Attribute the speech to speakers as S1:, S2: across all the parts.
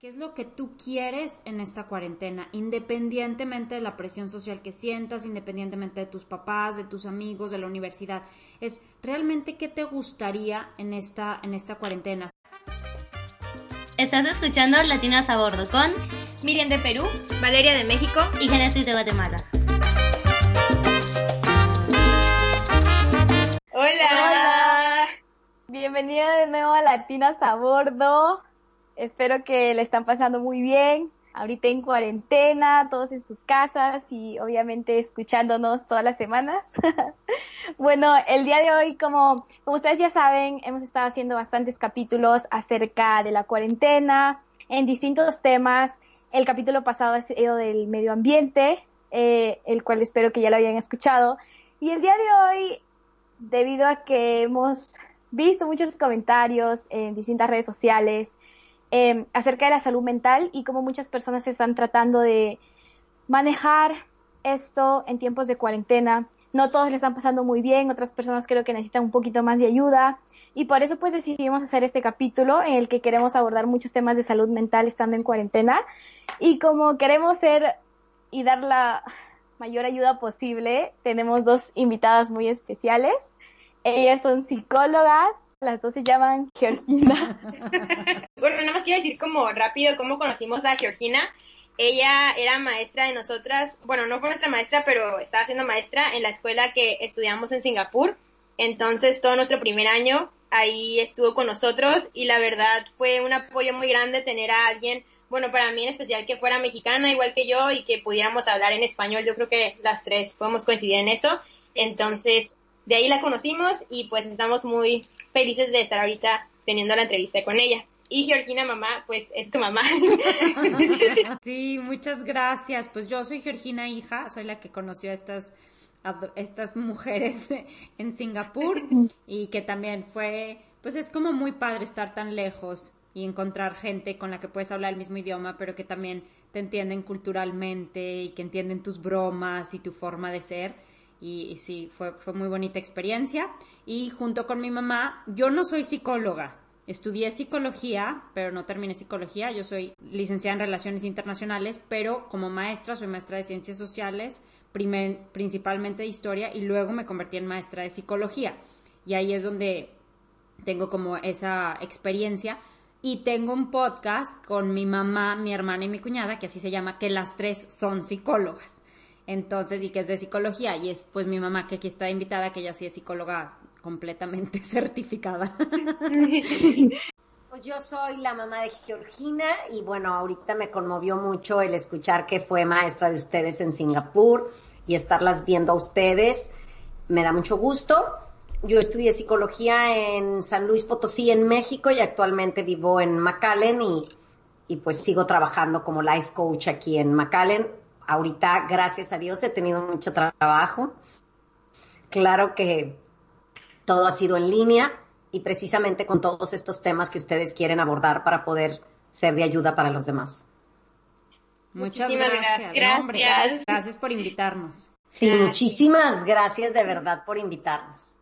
S1: ¿Qué es lo que tú quieres en esta cuarentena? Independientemente de la presión social que sientas, independientemente de tus papás, de tus amigos, de la universidad. Es realmente qué te gustaría en esta, en esta cuarentena.
S2: Estás escuchando Latinas a Bordo con
S3: Miriam de Perú, Valeria de México
S2: y Genesis de Guatemala.
S3: Hola.
S4: Hola. Bienvenida de nuevo a Latinas a Bordo. Espero que le están pasando muy bien. Ahorita en cuarentena, todos en sus casas y obviamente escuchándonos todas las semanas. bueno, el día de hoy, como, como ustedes ya saben, hemos estado haciendo bastantes capítulos acerca de la cuarentena en distintos temas. El capítulo pasado ha sido del medio ambiente, eh, el cual espero que ya lo hayan escuchado. Y el día de hoy, debido a que hemos visto muchos comentarios en distintas redes sociales, eh, acerca de la salud mental y cómo muchas personas están tratando de manejar esto en tiempos de cuarentena. No todos le están pasando muy bien, otras personas creo que necesitan un poquito más de ayuda y por eso pues decidimos hacer este capítulo en el que queremos abordar muchos temas de salud mental estando en cuarentena y como queremos ser y dar la mayor ayuda posible, tenemos dos invitadas muy especiales. Ellas son psicólogas, las dos se llaman Georgina.
S3: bueno, nada más quiero decir como rápido cómo conocimos a Georgina. Ella era maestra de nosotras, bueno, no fue nuestra maestra, pero estaba siendo maestra en la escuela que estudiamos en Singapur. Entonces, todo nuestro primer año ahí estuvo con nosotros y la verdad fue un apoyo muy grande tener a alguien, bueno, para mí en especial que fuera mexicana igual que yo y que pudiéramos hablar en español. Yo creo que las tres podemos coincidir en eso. Entonces, de ahí la conocimos y pues estamos muy felices de estar ahorita teniendo la entrevista con ella. Y Georgina, mamá, pues es tu mamá.
S1: Sí, muchas gracias. Pues yo soy Georgina, hija, soy la que conoció a estas, estas mujeres en Singapur y que también fue, pues es como muy padre estar tan lejos y encontrar gente con la que puedes hablar el mismo idioma, pero que también te entienden culturalmente y que entienden tus bromas y tu forma de ser y, y, sí, fue, fue muy bonita experiencia. Y junto con mi mamá, yo no soy psicóloga, estudié psicología, pero no terminé psicología, yo soy licenciada en Relaciones Internacionales, pero como maestra soy maestra de Ciencias Sociales, primer, principalmente de Historia, y luego me convertí en maestra de Psicología. Y ahí es donde tengo como esa experiencia. Y tengo un podcast con mi mamá, mi hermana y mi cuñada, que así se llama, que las tres son psicólogas. Entonces, y que es de psicología, y es pues mi mamá que aquí está invitada, que ella sí es psicóloga completamente certificada.
S5: Pues yo soy la mamá de Georgina y bueno, ahorita me conmovió mucho el escuchar que fue maestra de ustedes en Singapur y estarlas viendo a ustedes. Me da mucho gusto. Yo estudié psicología en San Luis Potosí, en México, y actualmente vivo en McAllen y, y pues sigo trabajando como life coach aquí en McAllen ahorita, gracias a Dios, he tenido mucho trabajo. Claro que todo ha sido en línea y precisamente con todos estos temas que ustedes quieren abordar para poder ser de ayuda para los demás.
S1: Muchas gracias. Gracias. gracias por invitarnos.
S5: Sí, gracias. muchísimas gracias de verdad por invitarnos.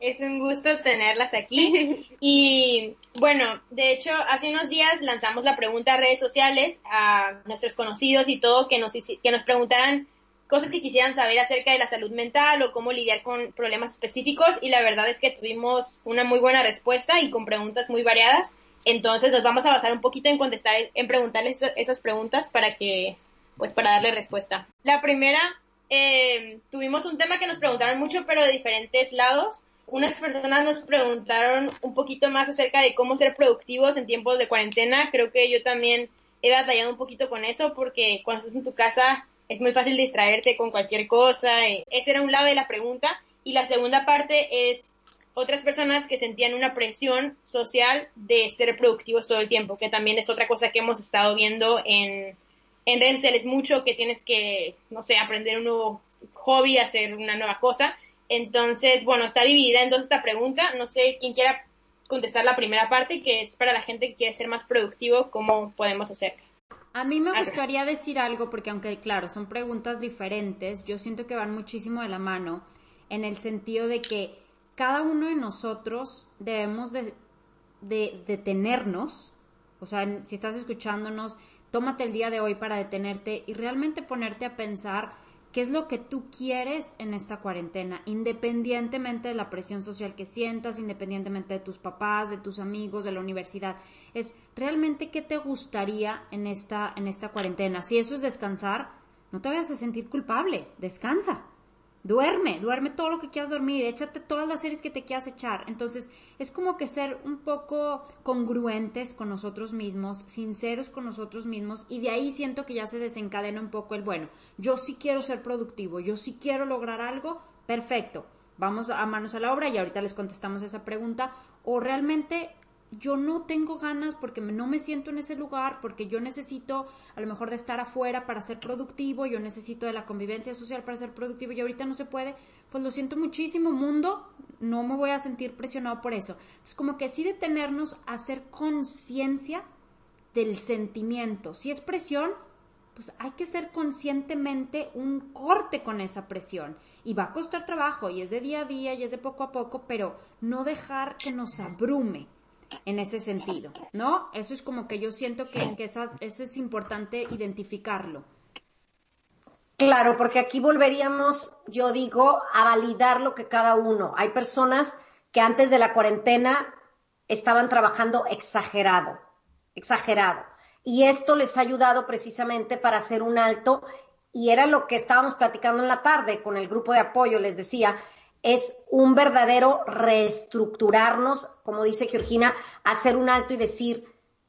S3: Es un gusto tenerlas aquí. Y bueno, de hecho, hace unos días lanzamos la pregunta a redes sociales a nuestros conocidos y todo que nos, que nos preguntaran cosas que quisieran saber acerca de la salud mental o cómo lidiar con problemas específicos y la verdad es que tuvimos una muy buena respuesta y con preguntas muy variadas. Entonces nos vamos a basar un poquito en contestar, en preguntarles esas preguntas para que, pues para darle respuesta. La primera, eh, tuvimos un tema que nos preguntaron mucho pero de diferentes lados unas personas nos preguntaron un poquito más acerca de cómo ser productivos en tiempos de cuarentena. Creo que yo también he batallado un poquito con eso porque cuando estás en tu casa es muy fácil distraerte con cualquier cosa. Ese era un lado de la pregunta. Y la segunda parte es otras personas que sentían una presión social de ser productivos todo el tiempo, que también es otra cosa que hemos estado viendo en, en redes sociales mucho, que tienes que, no sé, aprender un nuevo hobby, hacer una nueva cosa entonces, bueno, está dividida en dos esta pregunta. No sé quién quiera contestar la primera parte, que es para la gente que quiere ser más productivo, ¿cómo podemos hacerlo?
S1: A mí me gustaría decir algo, porque aunque, claro, son preguntas diferentes, yo siento que van muchísimo de la mano en el sentido de que cada uno de nosotros debemos de, de detenernos O sea, si estás escuchándonos, tómate el día de hoy para detenerte y realmente ponerte a pensar qué es lo que tú quieres en esta cuarentena, independientemente de la presión social que sientas, independientemente de tus papás, de tus amigos, de la universidad. Es realmente qué te gustaría en esta, en esta cuarentena. Si eso es descansar, no te vayas a sentir culpable, descansa. Duerme, duerme todo lo que quieras dormir, échate todas las series que te quieras echar. Entonces, es como que ser un poco congruentes con nosotros mismos, sinceros con nosotros mismos, y de ahí siento que ya se desencadena un poco el bueno. Yo sí quiero ser productivo, yo sí quiero lograr algo, perfecto. Vamos a manos a la obra y ahorita les contestamos esa pregunta. O realmente yo no tengo ganas porque no me siento en ese lugar, porque yo necesito a lo mejor de estar afuera para ser productivo, yo necesito de la convivencia social para ser productivo y ahorita no se puede, pues lo siento muchísimo, mundo, no me voy a sentir presionado por eso. Es como que sí detenernos a hacer conciencia del sentimiento. Si es presión, pues hay que ser conscientemente un corte con esa presión. Y va a costar trabajo, y es de día a día, y es de poco a poco, pero no dejar que nos abrume en ese sentido, ¿no? Eso es como que yo siento que, eso es importante identificarlo.
S5: Claro, porque aquí volveríamos, yo digo, a validar lo que cada uno. Hay personas que antes de la cuarentena estaban trabajando exagerado, exagerado. Y esto les ha ayudado precisamente para hacer un alto. Y era lo que estábamos platicando en la tarde con el grupo de apoyo. Les decía, es un verdadero reestructurarnos, como dice Georgina, hacer un alto y decir,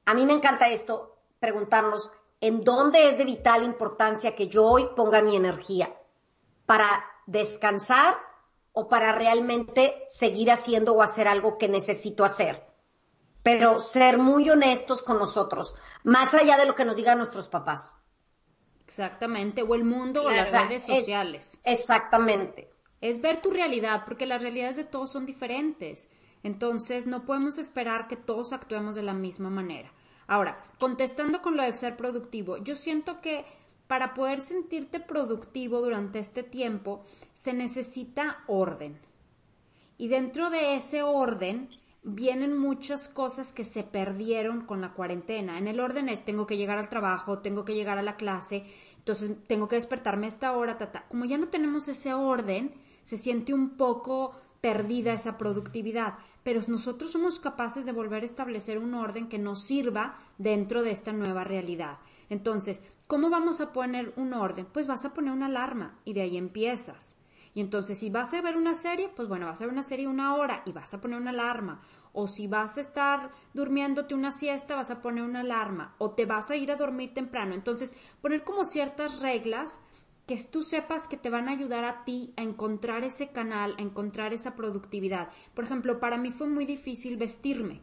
S5: a mí me encanta esto, preguntarnos, ¿en dónde es de vital importancia que yo hoy ponga mi energía? ¿Para descansar o para realmente seguir haciendo o hacer algo que necesito hacer? Pero ser muy honestos con nosotros, más allá de lo que nos digan nuestros papás.
S1: Exactamente, o el mundo o las redes sociales.
S5: exactamente
S1: es ver tu realidad, porque las realidades de todos son diferentes. Entonces, no podemos esperar que todos actuemos de la misma manera. Ahora, contestando con lo de ser productivo, yo siento que para poder sentirte productivo durante este tiempo se necesita orden. Y dentro de ese orden vienen muchas cosas que se perdieron con la cuarentena. En el orden es tengo que llegar al trabajo, tengo que llegar a la clase, entonces tengo que despertarme a esta hora, tata. Como ya no tenemos ese orden, se siente un poco perdida esa productividad, pero nosotros somos capaces de volver a establecer un orden que nos sirva dentro de esta nueva realidad. Entonces, ¿cómo vamos a poner un orden? Pues vas a poner una alarma y de ahí empiezas. Y entonces, si vas a ver una serie, pues bueno, vas a ver una serie una hora y vas a poner una alarma. O si vas a estar durmiéndote una siesta, vas a poner una alarma. O te vas a ir a dormir temprano. Entonces, poner como ciertas reglas que tú sepas que te van a ayudar a ti a encontrar ese canal, a encontrar esa productividad. Por ejemplo, para mí fue muy difícil vestirme.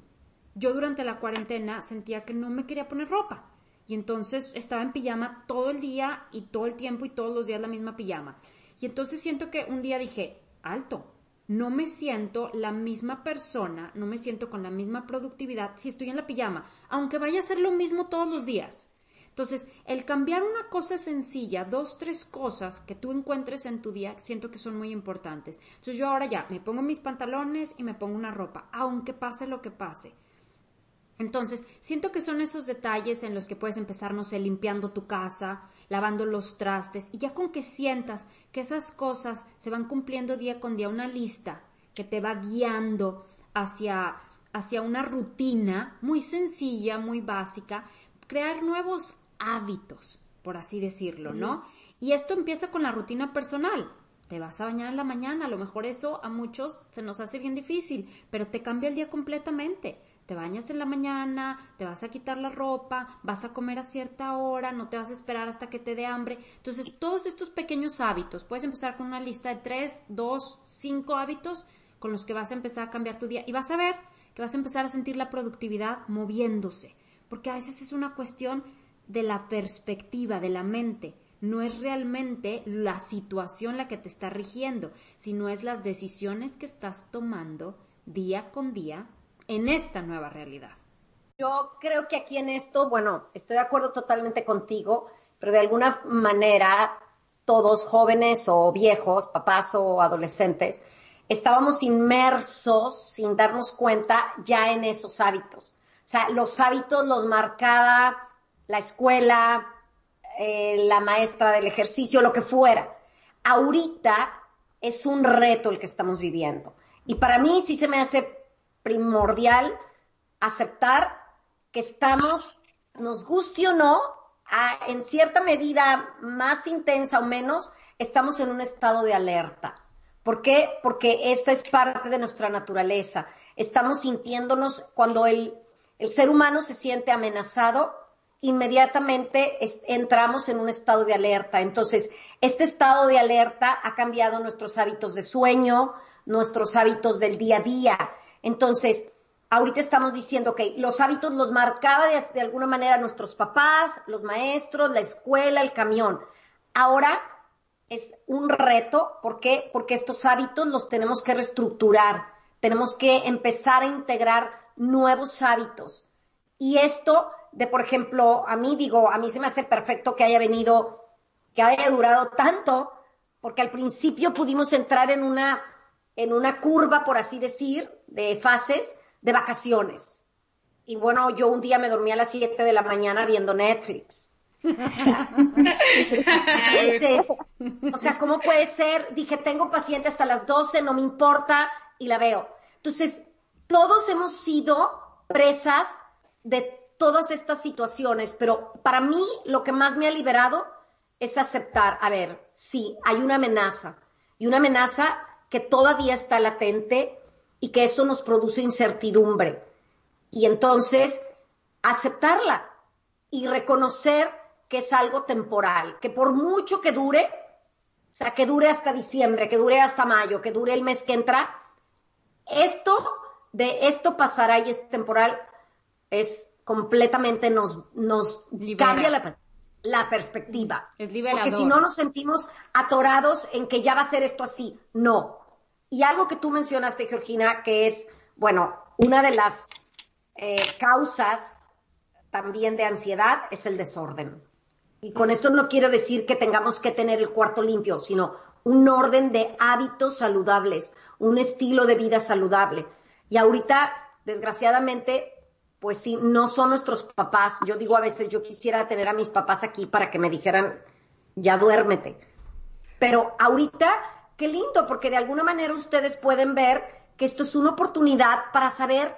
S1: Yo durante la cuarentena sentía que no me quería poner ropa. Y entonces estaba en pijama todo el día y todo el tiempo y todos los días la misma pijama. Y entonces siento que un día dije, alto, no me siento la misma persona, no me siento con la misma productividad si estoy en la pijama, aunque vaya a ser lo mismo todos los días. Entonces, el cambiar una cosa sencilla, dos, tres cosas que tú encuentres en tu día, siento que son muy importantes. Entonces, yo ahora ya me pongo mis pantalones y me pongo una ropa, aunque pase lo que pase. Entonces, siento que son esos detalles en los que puedes empezar, no sé, limpiando tu casa, lavando los trastes, y ya con que sientas que esas cosas se van cumpliendo día con día, una lista que te va guiando hacia, hacia una rutina muy sencilla, muy básica, crear nuevos hábitos, por así decirlo, ¿no? Y esto empieza con la rutina personal. Te vas a bañar en la mañana, a lo mejor eso a muchos se nos hace bien difícil, pero te cambia el día completamente. Te bañas en la mañana, te vas a quitar la ropa, vas a comer a cierta hora, no te vas a esperar hasta que te dé hambre. Entonces, todos estos pequeños hábitos, puedes empezar con una lista de tres, dos, cinco hábitos con los que vas a empezar a cambiar tu día y vas a ver que vas a empezar a sentir la productividad moviéndose, porque a veces es una cuestión de la perspectiva, de la mente. No es realmente la situación la que te está rigiendo, sino es las decisiones que estás tomando día con día en esta nueva realidad.
S5: Yo creo que aquí en esto, bueno, estoy de acuerdo totalmente contigo, pero de alguna manera todos jóvenes o viejos, papás o adolescentes, estábamos inmersos sin darnos cuenta ya en esos hábitos. O sea, los hábitos los marcaba la escuela, eh, la maestra del ejercicio, lo que fuera. Ahorita es un reto el que estamos viviendo. Y para mí sí se me hace primordial aceptar que estamos, nos guste o no, en cierta medida más intensa o menos, estamos en un estado de alerta. ¿Por qué? Porque esta es parte de nuestra naturaleza. Estamos sintiéndonos, cuando el, el ser humano se siente amenazado, inmediatamente entramos en un estado de alerta. Entonces, este estado de alerta ha cambiado nuestros hábitos de sueño, nuestros hábitos del día a día. Entonces, ahorita estamos diciendo que los hábitos los marcaba de, alguna manera nuestros papás, los maestros, la escuela, el camión. Ahora es un reto, ¿por qué? Porque estos hábitos los tenemos que reestructurar, tenemos que empezar a integrar nuevos hábitos. Y esto de, por ejemplo, a mí digo, a mí se me hace perfecto que haya venido, que haya durado tanto, porque al principio pudimos entrar en una, en una curva, por así decir, de fases, de vacaciones. Y bueno, yo un día me dormí a las 7 de la mañana viendo Netflix. o sea, ¿cómo puede ser? Dije, tengo paciente hasta las 12, no me importa, y la veo. Entonces, todos hemos sido presas de todas estas situaciones, pero para mí lo que más me ha liberado es aceptar, a ver, sí, hay una amenaza, y una amenaza que todavía está latente, y que eso nos produce incertidumbre. Y entonces, aceptarla y reconocer que es algo temporal, que por mucho que dure, o sea, que dure hasta diciembre, que dure hasta mayo, que dure el mes que entra, esto de esto pasará y es temporal, es completamente nos, nos cambia la, la, perspectiva.
S1: Es liberador.
S5: Porque si no nos sentimos atorados en que ya va a ser esto así. No, y algo que tú mencionaste, Georgina, que es, bueno, una de las eh, causas también de ansiedad es el desorden. Y con esto no quiero decir que tengamos que tener el cuarto limpio, sino un orden de hábitos saludables, un estilo de vida saludable. Y ahorita, desgraciadamente, pues sí, no son nuestros papás. Yo digo a veces, yo quisiera tener a mis papás aquí para que me dijeran, ya duérmete. Pero ahorita qué lindo, porque de alguna manera ustedes pueden ver que esto es una oportunidad para saber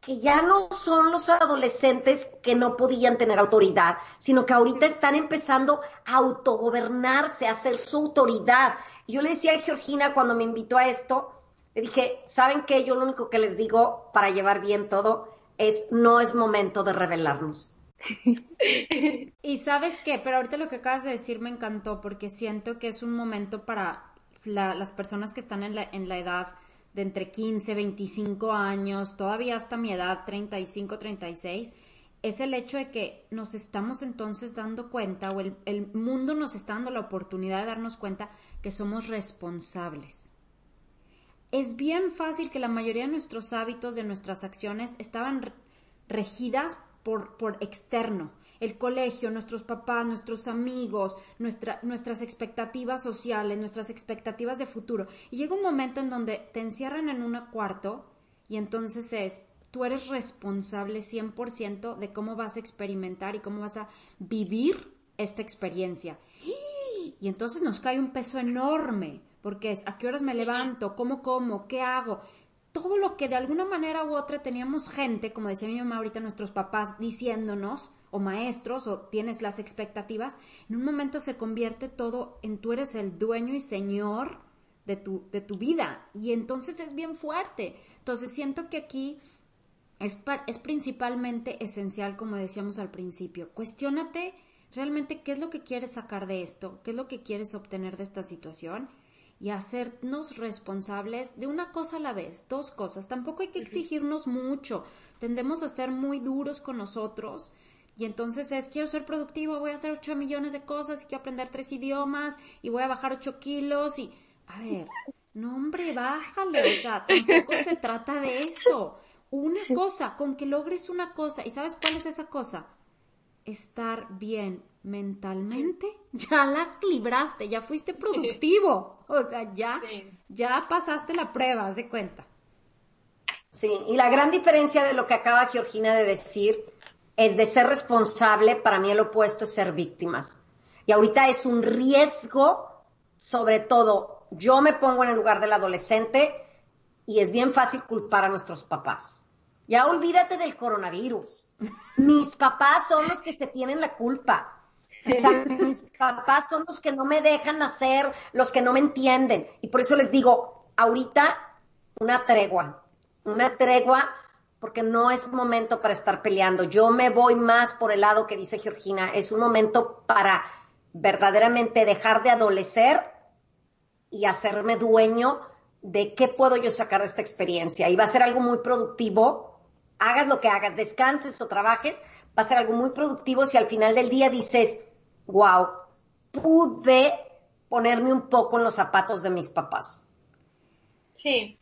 S5: que ya no son los adolescentes que no podían tener autoridad, sino que ahorita están empezando a autogobernarse, a hacer su autoridad. Yo le decía a Georgina cuando me invitó a esto, le dije, ¿saben qué? Yo lo único que les digo para llevar bien todo es no es momento de rebelarnos.
S1: y sabes qué, pero ahorita lo que acabas de decir me encantó porque siento que es un momento para las personas que están en la, en la edad de entre 15, 25 años, todavía hasta mi edad, 35, 36, es el hecho de que nos estamos entonces dando cuenta, o el, el, mundo nos está dando la oportunidad de darnos cuenta que somos responsables. Es bien fácil que la mayoría de nuestros hábitos, de nuestras acciones, estaban regidas por, por externo, el colegio, nuestros papás, nuestros amigos, nuestras expectativas sociales, nuestras expectativas de futuro. Y llega un momento en donde te encierran en un cuarto y entonces es, tú eres responsable 100% de cómo vas a experimentar y cómo vas a vivir esta experiencia. Y entonces nos cae un peso enorme, porque es a qué horas me levanto, cómo como, qué hago todo lo que de alguna manera u otra teníamos gente, como decía mi mamá ahorita, nuestros papás diciéndonos, o maestros, o tienes las expectativas, en un momento se convierte todo en tú eres el dueño y señor de tu, de tu vida. Y entonces es bien fuerte. Entonces siento que aquí es, es principalmente esencial, como decíamos al principio. Cuestiónate realmente qué es lo que quieres sacar de esto, qué es lo que quieres obtener de esta situación y hacernos responsables de una cosa a la vez, dos cosas. Tampoco hay que exigirnos mucho, tendemos a ser muy duros con nosotros y entonces es, quiero ser productivo, voy a hacer ocho millones de cosas y quiero aprender tres idiomas y voy a bajar ocho kilos y, a ver, no hombre, bájale, o sea, tampoco se trata de eso. Una cosa, con que logres una cosa, ¿y sabes cuál es esa cosa? Estar bien mentalmente, ya la libraste, ya fuiste productivo, o sea, ya, ya pasaste la prueba, haz de cuenta.
S5: Sí, y la gran diferencia de lo que acaba Georgina de decir es de ser responsable, para mí el opuesto es ser víctimas. Y ahorita es un riesgo, sobre todo, yo me pongo en el lugar del adolescente y es bien fácil culpar a nuestros papás. Ya olvídate del coronavirus. Mis papás son los que se tienen la culpa. Mis papás son los que no me dejan hacer, los que no me entienden. Y por eso les digo, ahorita una tregua, una tregua porque no es momento para estar peleando. Yo me voy más por el lado que dice Georgina, es un momento para verdaderamente dejar de adolecer y hacerme dueño de qué puedo yo sacar de esta experiencia. Y va a ser algo muy productivo, hagas lo que hagas, descanses o trabajes, va a ser algo muy productivo si al final del día dices, wow, pude ponerme un poco en los zapatos de mis papás.
S3: Sí,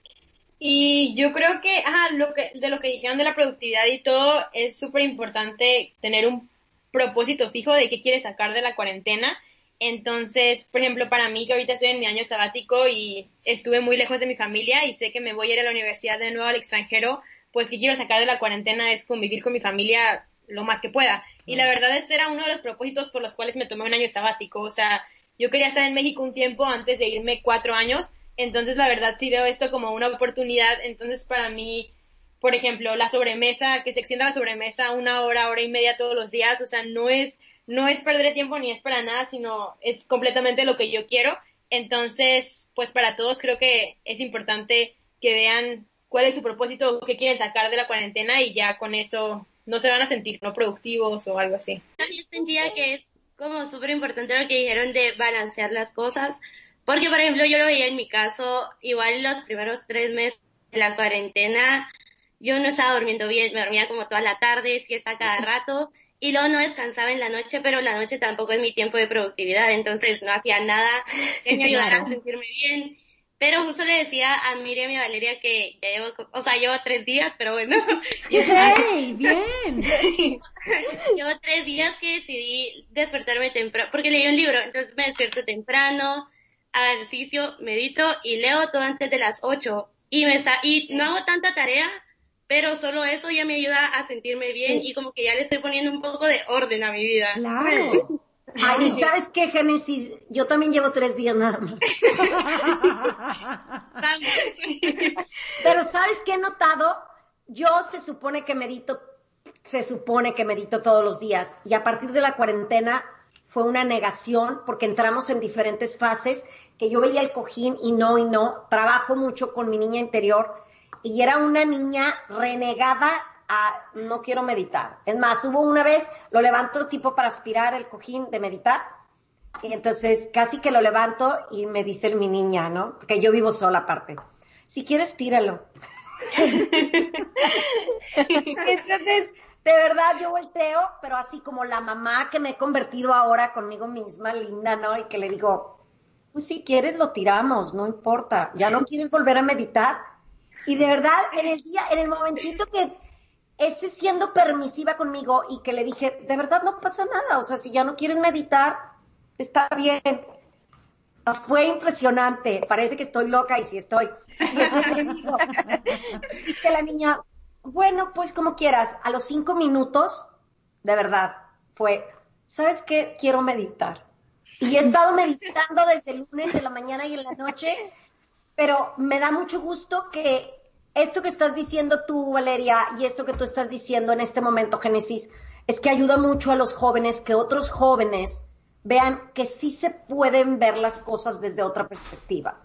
S3: y yo creo que, ajá, lo que, de lo que dijeron de la productividad y todo, es súper importante tener un propósito fijo de qué quieres sacar de la cuarentena. Entonces, por ejemplo, para mí que ahorita estoy en mi año sabático y estuve muy lejos de mi familia y sé que me voy a ir a la universidad de nuevo al extranjero, pues que quiero sacar de la cuarentena es convivir con mi familia lo más que pueda. Y la verdad, este era uno de los propósitos por los cuales me tomé un año sabático. O sea, yo quería estar en México un tiempo antes de irme cuatro años entonces, la verdad, sí veo esto como una oportunidad. Entonces, para mí, por ejemplo, la sobremesa, que se extienda la sobremesa una hora, hora y media todos los días, o sea, no es, no es perder tiempo ni es para nada, sino es completamente lo que yo quiero. Entonces, pues para todos creo que es importante que vean cuál es su propósito, qué quieren sacar de la cuarentena y ya con eso no se van a sentir no productivos o algo así.
S6: También sentía que es como súper importante lo que dijeron de balancear las cosas, porque, por ejemplo, yo lo veía en mi caso, igual los primeros tres meses de la cuarentena, yo no estaba durmiendo bien, me dormía como toda la tarde, siesta cada rato, y luego no descansaba en la noche, pero la noche tampoco es mi tiempo de productividad, entonces no hacía nada que me ayudara a sentirme bien. Pero justo le decía a Miriam y a Valeria que ya llevo, o sea, llevo tres días, pero bueno.
S1: ¡Hey! ¡Bien!
S6: llevo tres días que decidí despertarme temprano, porque leí un libro, entonces me despierto temprano, ejercicio, medito y leo todo antes de las 8. Y, me y no hago tanta tarea, pero solo eso ya me ayuda a sentirme bien y como que ya le estoy poniendo un poco de orden a mi vida.
S1: Claro.
S5: Ay, ¿sabes qué, Génesis? Yo también llevo tres días nada más. Pero ¿sabes qué he notado? Yo se supone que medito, se supone que medito todos los días y a partir de la cuarentena fue una negación porque entramos en diferentes fases que yo veía el cojín y no y no. Trabajo mucho con mi niña interior y era una niña renegada no quiero meditar. Es más, hubo una vez, lo levanto tipo para aspirar el cojín de meditar y entonces casi que lo levanto y me dice mi niña, ¿no? Porque yo vivo sola aparte. Si quieres, tíralo. entonces, de verdad yo volteo, pero así como la mamá que me he convertido ahora conmigo misma, linda, ¿no? Y que le digo, pues si quieres lo tiramos, no importa, ya no quieres volver a meditar. Y de verdad, en el día, en el momentito que ese siendo permisiva conmigo y que le dije, de verdad no pasa nada, o sea, si ya no quieres meditar, está bien. Fue impresionante, parece que estoy loca y sí estoy. Y que la niña, bueno, pues como quieras. A los cinco minutos, de verdad, fue, ¿sabes qué? Quiero meditar. Y he estado meditando desde el lunes en la mañana y en la noche, pero me da mucho gusto que esto que estás diciendo tú, Valeria, y esto que tú estás diciendo en este momento, Génesis, es que ayuda mucho a los jóvenes, que otros jóvenes vean que sí se pueden ver las cosas desde otra perspectiva.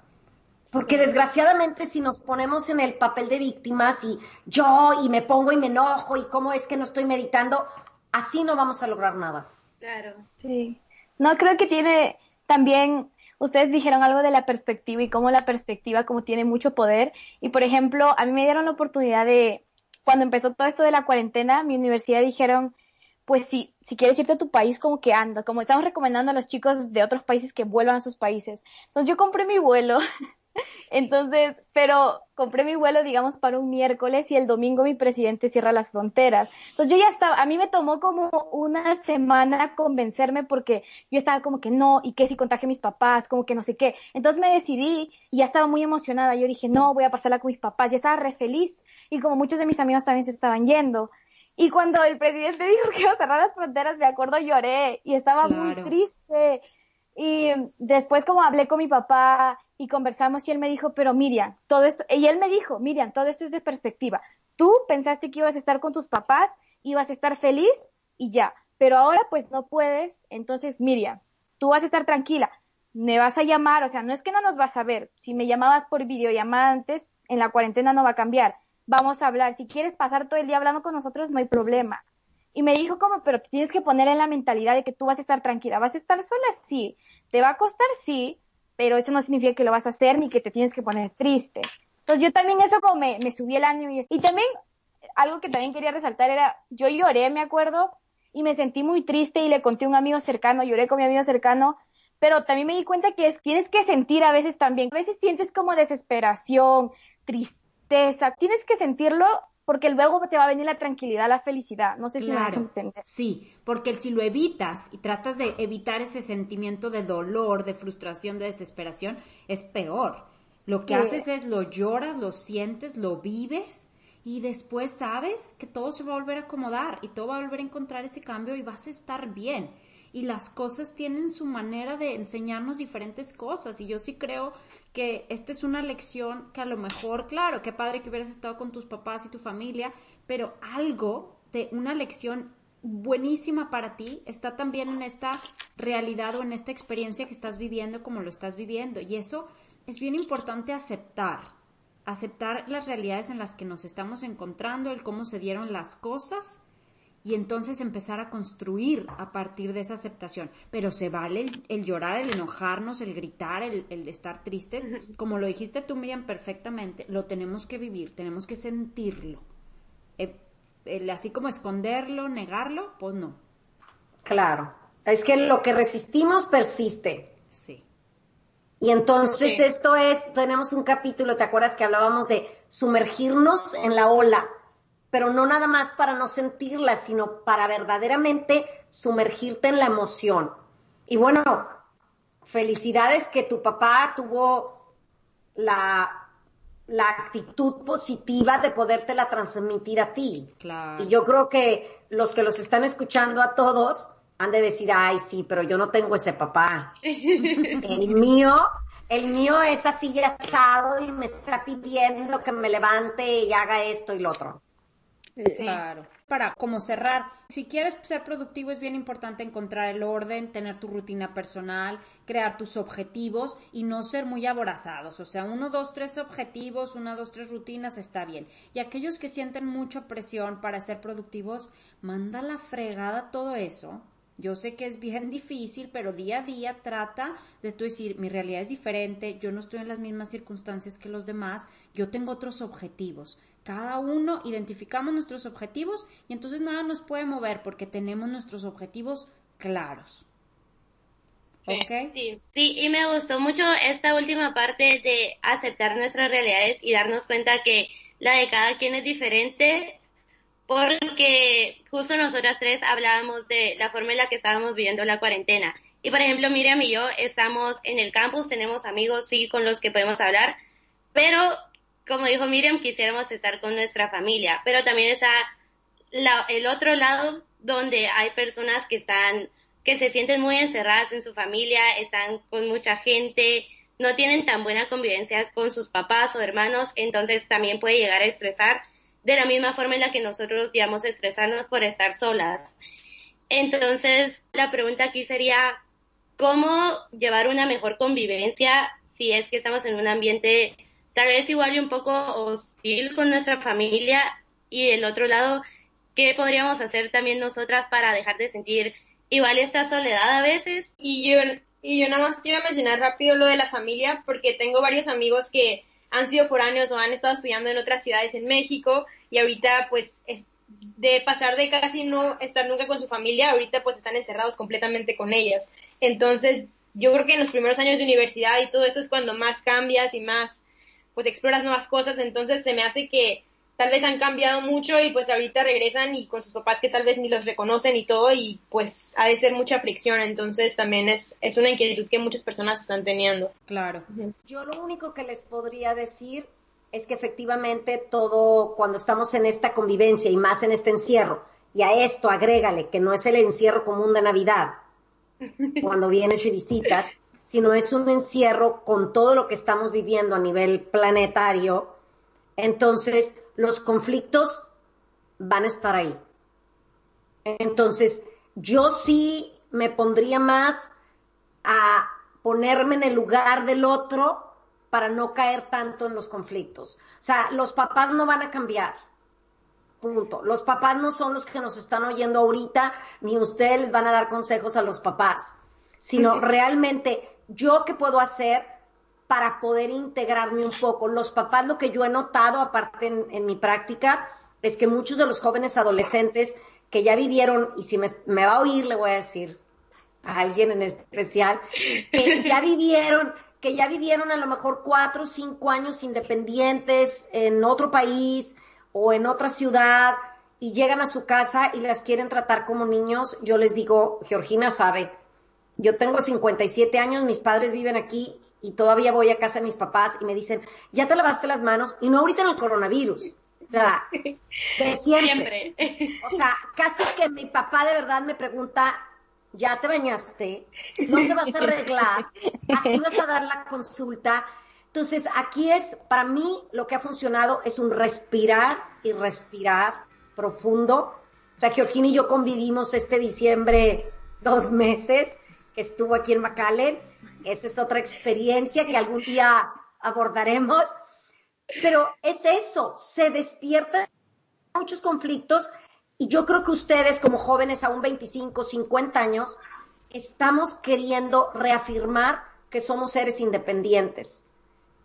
S5: Porque desgraciadamente si nos ponemos en el papel de víctimas y yo y me pongo y me enojo y cómo es que no estoy meditando, así no vamos a lograr nada.
S6: Claro.
S4: Sí. No, creo que tiene también, ustedes dijeron algo de la perspectiva y cómo la perspectiva como tiene mucho poder. Y por ejemplo, a mí me dieron la oportunidad de, cuando empezó todo esto de la cuarentena, mi universidad dijeron, pues si, si quieres irte a tu país, como que anda, como estamos recomendando a los chicos de otros países que vuelvan a sus países. Entonces yo compré mi vuelo Entonces, pero compré mi vuelo, digamos, para un miércoles y el domingo mi presidente cierra las fronteras. Entonces yo ya estaba, a mí me tomó como una semana convencerme porque yo estaba como que no, y qué si contagie a mis papás, como que no sé qué. Entonces me decidí y ya estaba muy emocionada. Yo dije, no, voy a pasarla con mis papás. Ya estaba re feliz. y como muchos de mis amigos también se estaban yendo. Y cuando el presidente dijo que iba a cerrar las fronteras, me acuerdo, lloré y estaba muy triste. Y después como hablé con mi papá y conversamos y él me dijo, pero Miriam, todo esto, y él me dijo, Miriam, todo esto es de perspectiva. Tú pensaste que ibas a estar con tus papás, ibas a estar feliz y ya, pero ahora pues no puedes, entonces Miriam, tú vas a estar tranquila, me vas a llamar, o sea, no es que no nos vas a ver, si me llamabas por videollamada antes, en la cuarentena no va a cambiar, vamos a hablar, si quieres pasar todo el día hablando con nosotros, no hay problema. Y me dijo como, pero tienes que poner en la mentalidad de que tú vas a estar tranquila, vas a estar sola, sí, te va a costar, sí, pero eso no significa que lo vas a hacer ni que te tienes que poner triste. Entonces yo también eso como me, subí el ánimo y, y también algo que también quería resaltar era, yo lloré, me acuerdo, y me sentí muy triste y le conté a un amigo cercano, lloré con mi amigo cercano, pero también me di cuenta que es, tienes que sentir a veces también, a veces sientes como desesperación, tristeza, tienes que sentirlo porque luego te va a venir la tranquilidad, la felicidad. No sé si me vas a entender.
S1: Sí, porque si lo evitas y tratas de evitar ese sentimiento de dolor, de frustración, de desesperación, es peor. Lo que haces es lo lloras, lo sientes, lo vives y después sabes que todo se va a volver a acomodar y todo va a volver a encontrar ese cambio y vas a estar bien y las cosas tienen su manera de enseñarnos diferentes cosas. Y yo sí creo que esta es una lección que a lo mejor, claro, qué padre que hubieras estado con tus papás y tu familia, pero algo de una lección buenísima para ti está también en esta realidad o en esta experiencia que estás viviendo como lo estás viviendo. Y eso es bien importante aceptar, aceptar las realidades en las que nos estamos encontrando, el cómo se dieron las cosas y entonces empezar a construir a partir de esa aceptación. Pero se vale el, llorar, el enojarnos, el gritar, el, el, estar tristes. Como lo dijiste tú, Miriam, perfectamente, lo tenemos que vivir, tenemos que sentirlo. Eh, así como esconderlo, negarlo, pues no.
S5: Claro. Es que lo que resistimos persiste.
S1: Sí.
S5: Y entonces esto es, tenemos un capítulo, ¿te acuerdas que hablábamos de sumergirnos en la ola? Pero no nada más para no sentirla, sino para verdaderamente sumergirte en la emoción. Y bueno, felicidades que tu papá tuvo la, la actitud positiva de podértela transmitir a ti. Y yo creo que los que los están escuchando a todos han de decir, ay, sí, pero yo no tengo ese papá. el mío, el mío es así asado y me está pidiendo que me levante y haga esto y lo otro.
S1: Claro. Para como cerrar, si quieres ser productivo es bien importante encontrar el orden, tener tu rutina personal, crear tus objetivos y no ser muy aborazados. O sea, uno, dos, tres objetivos, una, dos, tres rutinas está bien. Y aquellos que sienten mucha presión para ser productivos, manda la fregada todo eso. Yo sé que es bien difícil, pero día a día trata de tú decir, mi realidad es diferente, yo no estoy en las mismas circunstancias que los demás, yo tengo otros objetivos cada uno identificamos nuestros objetivos y entonces nada nos puede mover porque tenemos nuestros objetivos claros.
S6: ¿Ok? Sí, sí, y me gustó mucho esta última parte de aceptar nuestras realidades y darnos cuenta que la de cada quien es diferente porque justo nosotras tres hablábamos de la forma en la que estábamos viviendo la cuarentena. Y por ejemplo, Miriam y yo estamos en el campus, tenemos amigos, sí, con los que podemos hablar, pero como dijo Miriam, quisiéramos estar con nuestra familia, pero también está el otro lado donde hay personas que están, que se sienten muy encerradas en su familia, están con mucha gente, no tienen tan buena convivencia con sus papás o hermanos, entonces también puede llegar a estresar de la misma forma en la que nosotros digamos estresarnos por estar solas. Entonces, la pregunta aquí sería, ¿cómo llevar una mejor convivencia si es que estamos en un ambiente tal vez igual y un poco hostil con nuestra familia y del otro lado, ¿qué podríamos hacer también nosotras para dejar de sentir igual esta soledad a veces?
S3: Y yo, y yo nada más quiero mencionar rápido lo de la familia porque tengo varios amigos que han sido foráneos o han estado estudiando en otras ciudades en México y ahorita pues es de pasar de casi no estar nunca con su familia, ahorita pues están encerrados completamente con ellas. Entonces, yo creo que en los primeros años de universidad y todo eso es cuando más cambias y más pues exploras nuevas cosas, entonces se me hace que tal vez han cambiado mucho y pues ahorita regresan y con sus papás que tal vez ni los reconocen y todo y pues ha de ser mucha fricción, entonces también es, es una inquietud que muchas personas están teniendo.
S1: Claro.
S5: Yo lo único que les podría decir es que efectivamente todo, cuando estamos en esta convivencia y más en este encierro, y a esto agrégale que no es el encierro común de Navidad, cuando vienes y visitas, sino es un encierro con todo lo que estamos viviendo a nivel planetario, entonces los conflictos van a estar ahí. Entonces, yo sí me pondría más a ponerme en el lugar del otro para no caer tanto en los conflictos. O sea, los papás no van a cambiar. Punto. Los papás no son los que nos están oyendo ahorita, ni ustedes les van a dar consejos a los papás, sino realmente yo qué puedo hacer para poder integrarme un poco. Los papás, lo que yo he notado, aparte en, mi práctica, es que muchos de los jóvenes adolescentes que ya vivieron, y si me, me va a oír, le voy a decir a alguien en especial, que ya vivieron que ya vivieron a lo mejor cuatro o cinco años independientes en otro país o en otra ciudad y llegan a su casa y las quieren tratar como niños, yo les digo, Georgina sabe, yo tengo 57 años, mis padres viven aquí y todavía voy a casa de mis papás y me dicen, ya te lavaste las manos y no ahorita en el coronavirus. O sea, de siempre. siempre. O sea, casi que mi papá de verdad me pregunta, ya te bañaste, no te vas a arreglar, así vas a dar la consulta. Entonces, aquí es, para mí, lo que ha funcionado es un respirar y respirar profundo. O sea, Georgina y yo convivimos este diciembre dos meses, que estuvo aquí en McAllen. Esa es otra experiencia que algún día abordaremos. Pero es eso, se despiertan muchos conflictos y yo creo que ustedes, como jóvenes aún 25, 50 años, estamos queriendo reafirmar que somos seres independientes.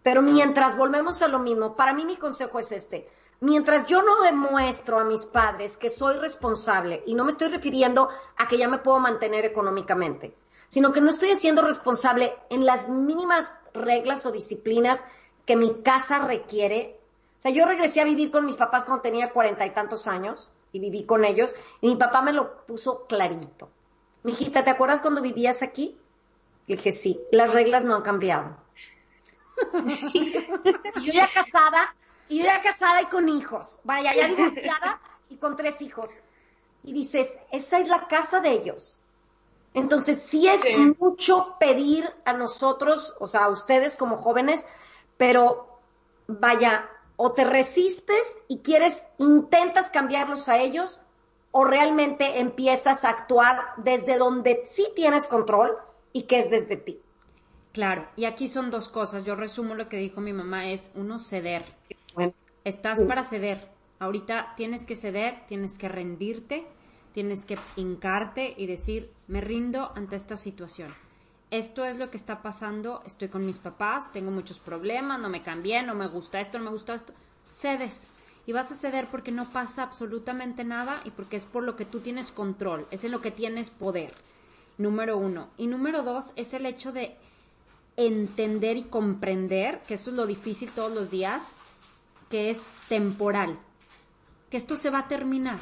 S5: Pero mientras volvemos a lo mismo, para mí mi consejo es este. Mientras yo no demuestro a mis padres que soy responsable, y no me estoy refiriendo a que ya me puedo mantener económicamente, sino que no estoy siendo responsable en las mínimas reglas o disciplinas que mi casa requiere. O sea, yo regresé a vivir con mis papás cuando tenía cuarenta y tantos años y viví con ellos. Y mi papá me lo puso clarito. Mijita, ¿te acuerdas cuando vivías aquí? Y dije, sí, las reglas no han cambiado. y yo ya casada, y yo ya casada y con hijos. Vaya, ya divorciada y con tres hijos. Y dices, esa es la casa de ellos. Entonces, sí es mucho pedir a nosotros, o sea, a ustedes como jóvenes, pero vaya, o te resistes y quieres, intentas cambiarlos a ellos, o realmente empiezas a actuar desde donde sí tienes control y que es desde ti.
S1: Claro, y aquí son dos cosas. Yo resumo lo que dijo mi mamá, es uno ceder. Estás para ceder. Ahorita tienes que ceder, tienes que rendirte, tienes que hincarte y decir, me rindo ante esta situación esto es lo que está pasando, estoy con mis papás, tengo muchos problemas, no me cambié, no me gusta esto, no me gusta esto, cedes. Y vas a ceder porque no pasa absolutamente nada y porque es por lo que tú tienes control, es en lo que tienes poder. Número uno. Y número dos es el hecho de entender y comprender, que eso es lo difícil todos los días, que es temporal, que esto se va a terminar,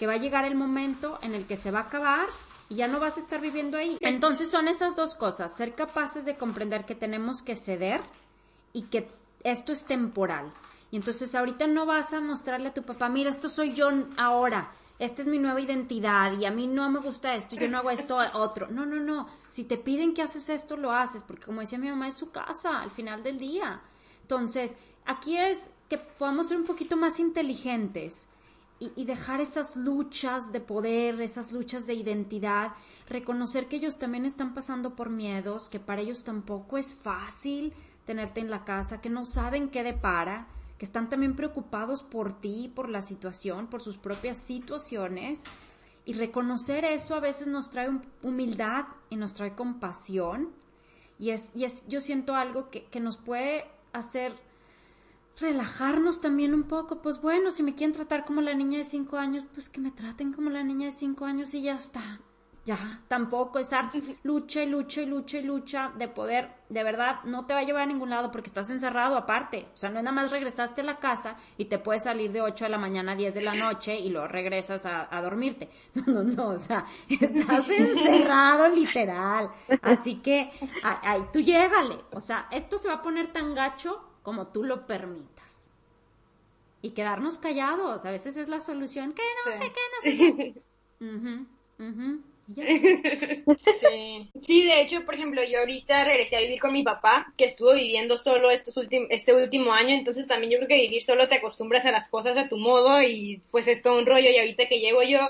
S1: que va a llegar el momento en el que se va a acabar y ya no vas a estar viviendo ahí. Entonces son esas dos cosas, ser capaces de comprender que tenemos que ceder y que esto es temporal. Y entonces ahorita no vas a mostrarle a tu papá, mira, esto soy yo ahora, esta es mi nueva identidad y a mí no me gusta esto, yo no hago esto otro. No, no, no, si te piden que haces esto, lo haces, porque como decía mi mamá, es su casa al final del día. Entonces, aquí es que podamos ser un poquito más inteligentes y, dejar esas luchas de poder, esas luchas de identidad, reconocer que ellos también están pasando por miedos, que para ellos tampoco es fácil tenerte en la casa, que no saben qué depara, que están también preocupados por ti, por la situación, por sus propias situaciones. Y reconocer eso a veces nos trae humildad y nos trae compasión. Y es, y es yo siento algo que, que nos puede hacer relajarnos también un poco, pues bueno, si me quieren tratar como la niña de cinco años, pues que me traten como la niña de cinco años y ya está. Ya, tampoco estar lucha y lucha y lucha y lucha de poder, de verdad, no te va a llevar a ningún lado porque estás encerrado aparte. O sea, no es nada más regresaste a la casa y te puedes salir de 8 de la mañana a 10 de la noche y luego regresas a, dormirte. No, no, no, o sea, estás encerrado literal. Así que, ay, tú llégale. O sea, esto se va a poner tan gacho como tú lo permitas. Y quedarnos callados, a veces es la solución, que no sé qué, no sé qué.
S3: Sí. Sí, de hecho, por ejemplo, yo ahorita regresé a vivir con mi papá, que estuvo viviendo solo estos este último año, entonces también yo creo que vivir solo te acostumbras a las cosas a tu modo y pues es todo un rollo y ahorita que llego yo,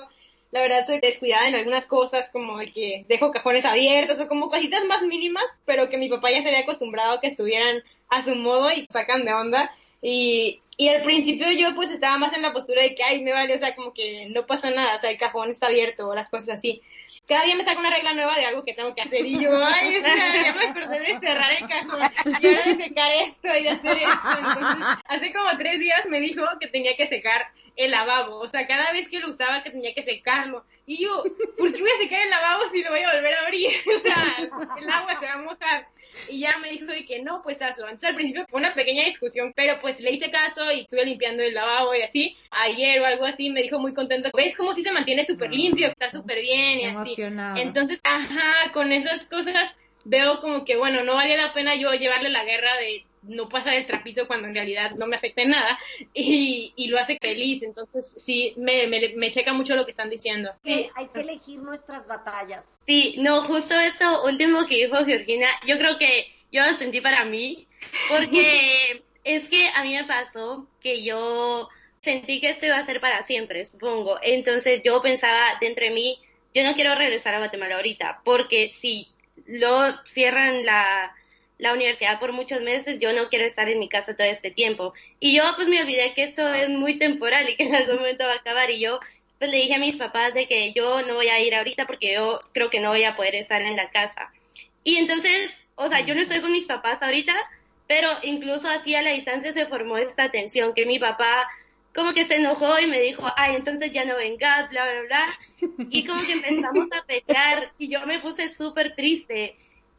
S3: la verdad soy descuidada en algunas cosas, como el que dejo cajones abiertos o como cositas más mínimas, pero que mi papá ya se había acostumbrado a que estuvieran a su modo y sacan de onda. Y, y al principio yo pues estaba más en la postura de que, ay, me vale, o sea, como que no pasa nada, o sea, el cajón está abierto o las cosas así. Cada día me saca una regla nueva de algo que tengo que hacer y yo, ay, o sea, ya me acordé de cerrar el cajón y ahora de secar esto y hacer esto. Entonces, hace como tres días me dijo que tenía que secar el lavabo, o sea, cada vez que lo usaba que tenía que secarlo. Y yo, ¿por qué voy a secar el lavabo si lo voy a volver a abrir? O sea, el agua se va a mojar. Y ya me dijo de que no, pues hazlo. Entonces al principio fue una pequeña discusión, pero pues le hice caso y estuve limpiando el lavabo y así. Ayer o algo así me dijo muy contento. ¿Ves cómo si se mantiene súper limpio? Está súper bien y así. Entonces, ajá, con esas cosas veo como que, bueno, no valía la pena yo llevarle la guerra de no pasar el trapito cuando en realidad no me afecta en nada y, y lo hace feliz. Entonces, sí, me, me, me checa mucho lo que están diciendo.
S5: Que hay que elegir nuestras batallas.
S6: Sí, no, justo eso último que dijo Georgina, yo creo que yo lo sentí para mí, porque es que a mí me pasó que yo sentí que esto iba a ser para siempre, supongo. Entonces yo pensaba dentro de mí, yo no quiero regresar a Guatemala ahorita, porque si lo cierran la, la universidad por muchos meses, yo no quiero estar en mi casa todo este tiempo. Y yo pues me olvidé que esto es muy temporal y que en algún momento va a acabar y yo pues le dije a mis papás de que yo no voy a ir ahorita porque yo creo que no voy a poder estar en la casa. Y entonces, o sea, yo no estoy con mis papás ahorita, pero incluso así a la distancia se formó esta tensión, que mi papá como que se enojó y me dijo, ay, entonces ya no vengas, bla, bla, bla. Y como que empezamos a pelear y yo me puse súper triste.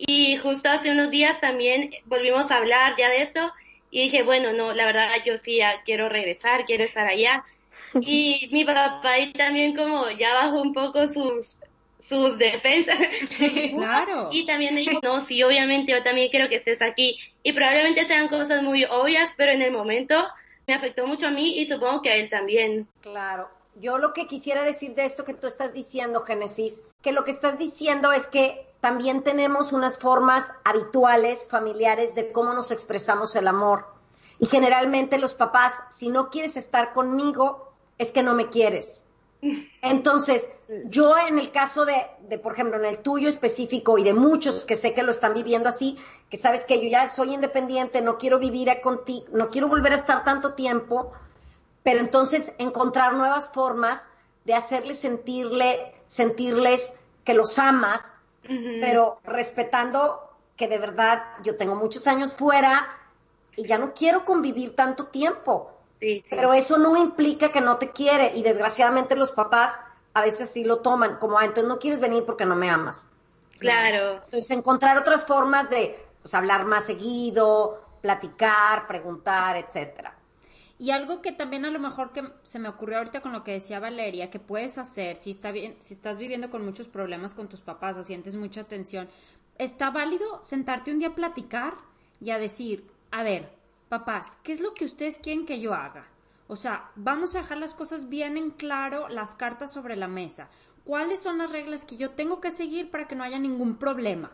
S6: Y justo hace unos días también volvimos a hablar ya de esto y dije, bueno, no, la verdad yo sí ya quiero regresar, quiero estar allá. Y mi papá ahí también como ya bajó un poco sus, sus defensas.
S1: Claro.
S6: Y también me dijo, no, sí, obviamente yo también quiero que estés aquí. Y probablemente sean cosas muy obvias, pero en el momento me afectó mucho a mí y supongo que a él también.
S5: Claro. Yo lo que quisiera decir de esto que tú estás diciendo, Génesis, que lo que estás diciendo es que también tenemos unas formas habituales, familiares, de cómo nos expresamos el amor. Y generalmente los papás, si no quieres estar conmigo, es que no me quieres. Entonces, yo en el caso de, de, por ejemplo, en el tuyo específico y de muchos que sé que lo están viviendo así, que sabes que yo ya soy independiente, no quiero vivir contigo, no quiero volver a estar tanto tiempo, pero entonces encontrar nuevas formas de hacerles sentirle, sentirles que los amas, pero respetando que de verdad yo tengo muchos años fuera y ya no quiero convivir tanto tiempo.
S6: Sí, sí.
S5: Pero eso no implica que no te quiere y desgraciadamente los papás a veces sí lo toman como, ah, entonces no quieres venir porque no me amas.
S6: Claro.
S5: Entonces encontrar otras formas de pues, hablar más seguido, platicar, preguntar, etcétera.
S1: Y algo que también a lo mejor que se me ocurrió ahorita con lo que decía Valeria, que puedes hacer si está bien, si estás viviendo con muchos problemas con tus papás o sientes mucha tensión, está válido sentarte un día a platicar y a decir, a ver, papás, ¿qué es lo que ustedes quieren que yo haga? O sea, vamos a dejar las cosas bien en claro, las cartas sobre la mesa. ¿Cuáles son las reglas que yo tengo que seguir para que no haya ningún problema?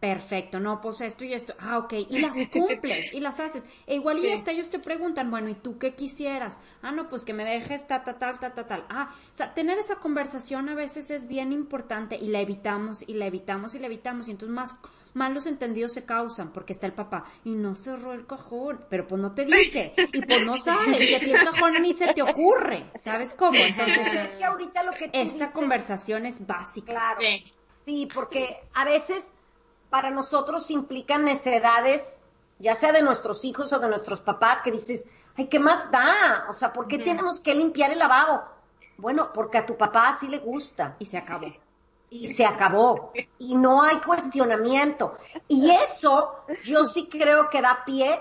S1: Perfecto, no, pues esto y esto. Ah, ok. Y las cumples y las haces. E igual y hasta ellos te preguntan, bueno, ¿y tú qué quisieras? Ah, no, pues que me dejes ta, ta, tal, ta, ta, tal. Ah, o sea, tener esa conversación a veces es bien importante y la evitamos y la evitamos y la evitamos. Y entonces más malos entendidos se causan porque está el papá y no cerró el cajón, pero pues no te dice y pues no sabe. Y a ti el cajón ni se te ocurre. ¿Sabes cómo? Entonces,
S5: Es que ahorita lo que
S1: esa
S5: dices-
S1: conversación es básica.
S5: Claro.
S3: Sí.
S5: Sí, porque a veces para nosotros implican necedades, ya sea de nuestros hijos o de nuestros papás, que dices, ay, ¿qué más da? O sea, ¿por qué tenemos que limpiar el lavabo? Bueno, porque a tu papá así le gusta.
S1: Y se acabó.
S5: Y se acabó. Y no hay cuestionamiento. Y eso yo sí creo que da pie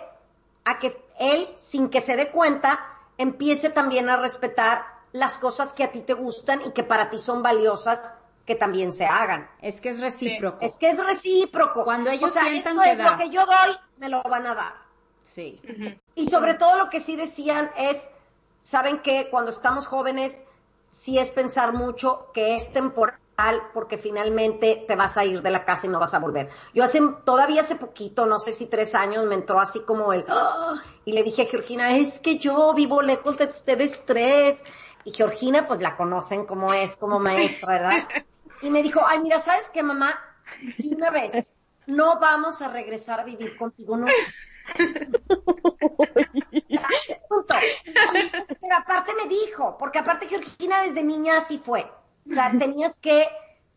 S5: a que él, sin que se dé cuenta, empiece también a respetar las cosas que a ti te gustan y que para ti son valiosas que también se hagan.
S1: Es que es recíproco.
S5: Es que es recíproco.
S1: Cuando ellos
S5: o sea,
S1: sientan
S5: esto
S1: que
S5: es lo
S1: das.
S5: que yo doy, me lo van a dar.
S1: Sí.
S5: Y sobre todo lo que sí decían es, saben que cuando estamos jóvenes, sí es pensar mucho que es temporal porque finalmente te vas a ir de la casa y no vas a volver. Yo hace, todavía hace poquito, no sé si tres años, me entró así como el, ¡ah! y le dije a Georgina, es que yo vivo lejos de ustedes tres. Y Georgina, pues la conocen como es, como maestra, ¿verdad? Y me dijo, ay, mira, ¿sabes qué, mamá? Y una vez, no vamos a regresar a vivir contigo nunca. Punto. Pero aparte me dijo, porque aparte Georgina desde niña así fue. O sea, tenías que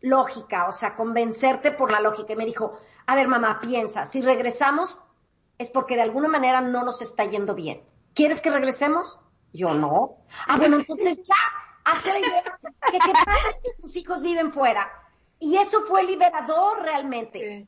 S5: lógica, o sea, convencerte por la lógica. Y me dijo, a ver, mamá, piensa, si regresamos es porque de alguna manera no nos está yendo bien. ¿Quieres que regresemos? Yo no. Ah, bueno, entonces ya, hazte la idea que te pasa que tus hijos viven fuera. Y eso fue liberador realmente.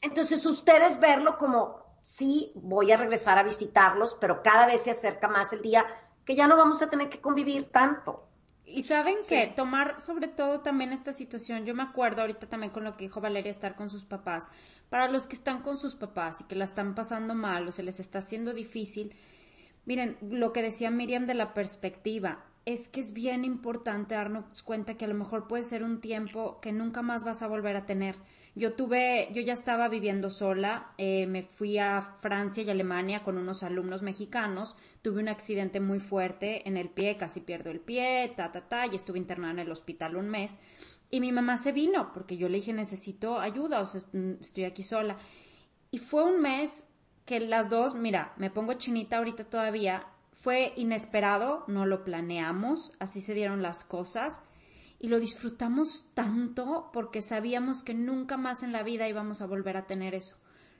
S5: Entonces ustedes verlo como, sí, voy a regresar a visitarlos, pero cada vez se acerca más el día que ya no vamos a tener que convivir tanto.
S1: Y saben que tomar sobre todo también esta situación, yo me acuerdo ahorita también con lo que dijo Valeria, estar con sus papás, para los que están con sus papás y que la están pasando mal o se les está haciendo difícil, miren, lo que decía Miriam de la perspectiva, es que es bien importante darnos cuenta que a lo mejor puede ser un tiempo que nunca más vas a volver a tener yo tuve, yo ya estaba viviendo sola, eh, me fui a Francia y Alemania con unos alumnos mexicanos, tuve un accidente muy fuerte en el pie, casi pierdo el pie, ta, ta, ta, y estuve internada en el hospital un mes. Y mi mamá se vino, porque yo le dije, necesito ayuda, o sea, estoy aquí sola. Y fue un mes que las dos, mira, me pongo chinita ahorita todavía, fue inesperado, no lo planeamos, así se dieron las cosas y lo disfrutamos tanto porque sabíamos que nunca más en la vida íbamos a volver a tener eso.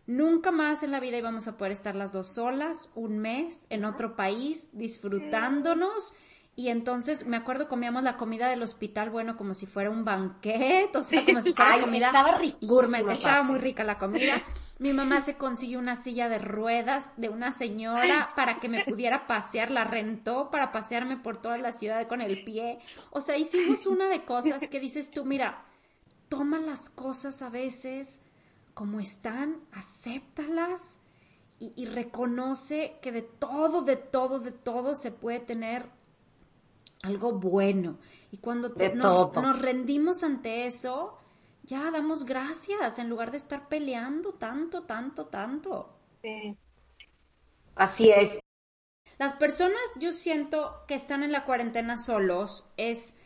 S1: Nunca más en la vida íbamos a poder estar las dos solas un mes en otro país disfrutándonos y entonces me acuerdo comíamos la comida del hospital, bueno, como si fuera un banquete, o sea, como si fuera comida
S5: estaba
S1: gourmet, estaba muy rica la comida. Mi mamá se consiguió una silla de ruedas de una señora para que me pudiera pasear, la rentó para pasearme por toda la ciudad con el pie. O sea, hicimos una de cosas que dices tú, mira, toma las cosas a veces como están, acéptalas y, y reconoce que de todo, de todo, de todo se puede tener algo bueno. Y cuando nos, rendimos ante eso, ya damos gracias en lugar de estar peleando tanto, tanto, tanto.
S5: Así es.
S1: Las personas, yo siento que están en la cuarentena solos, es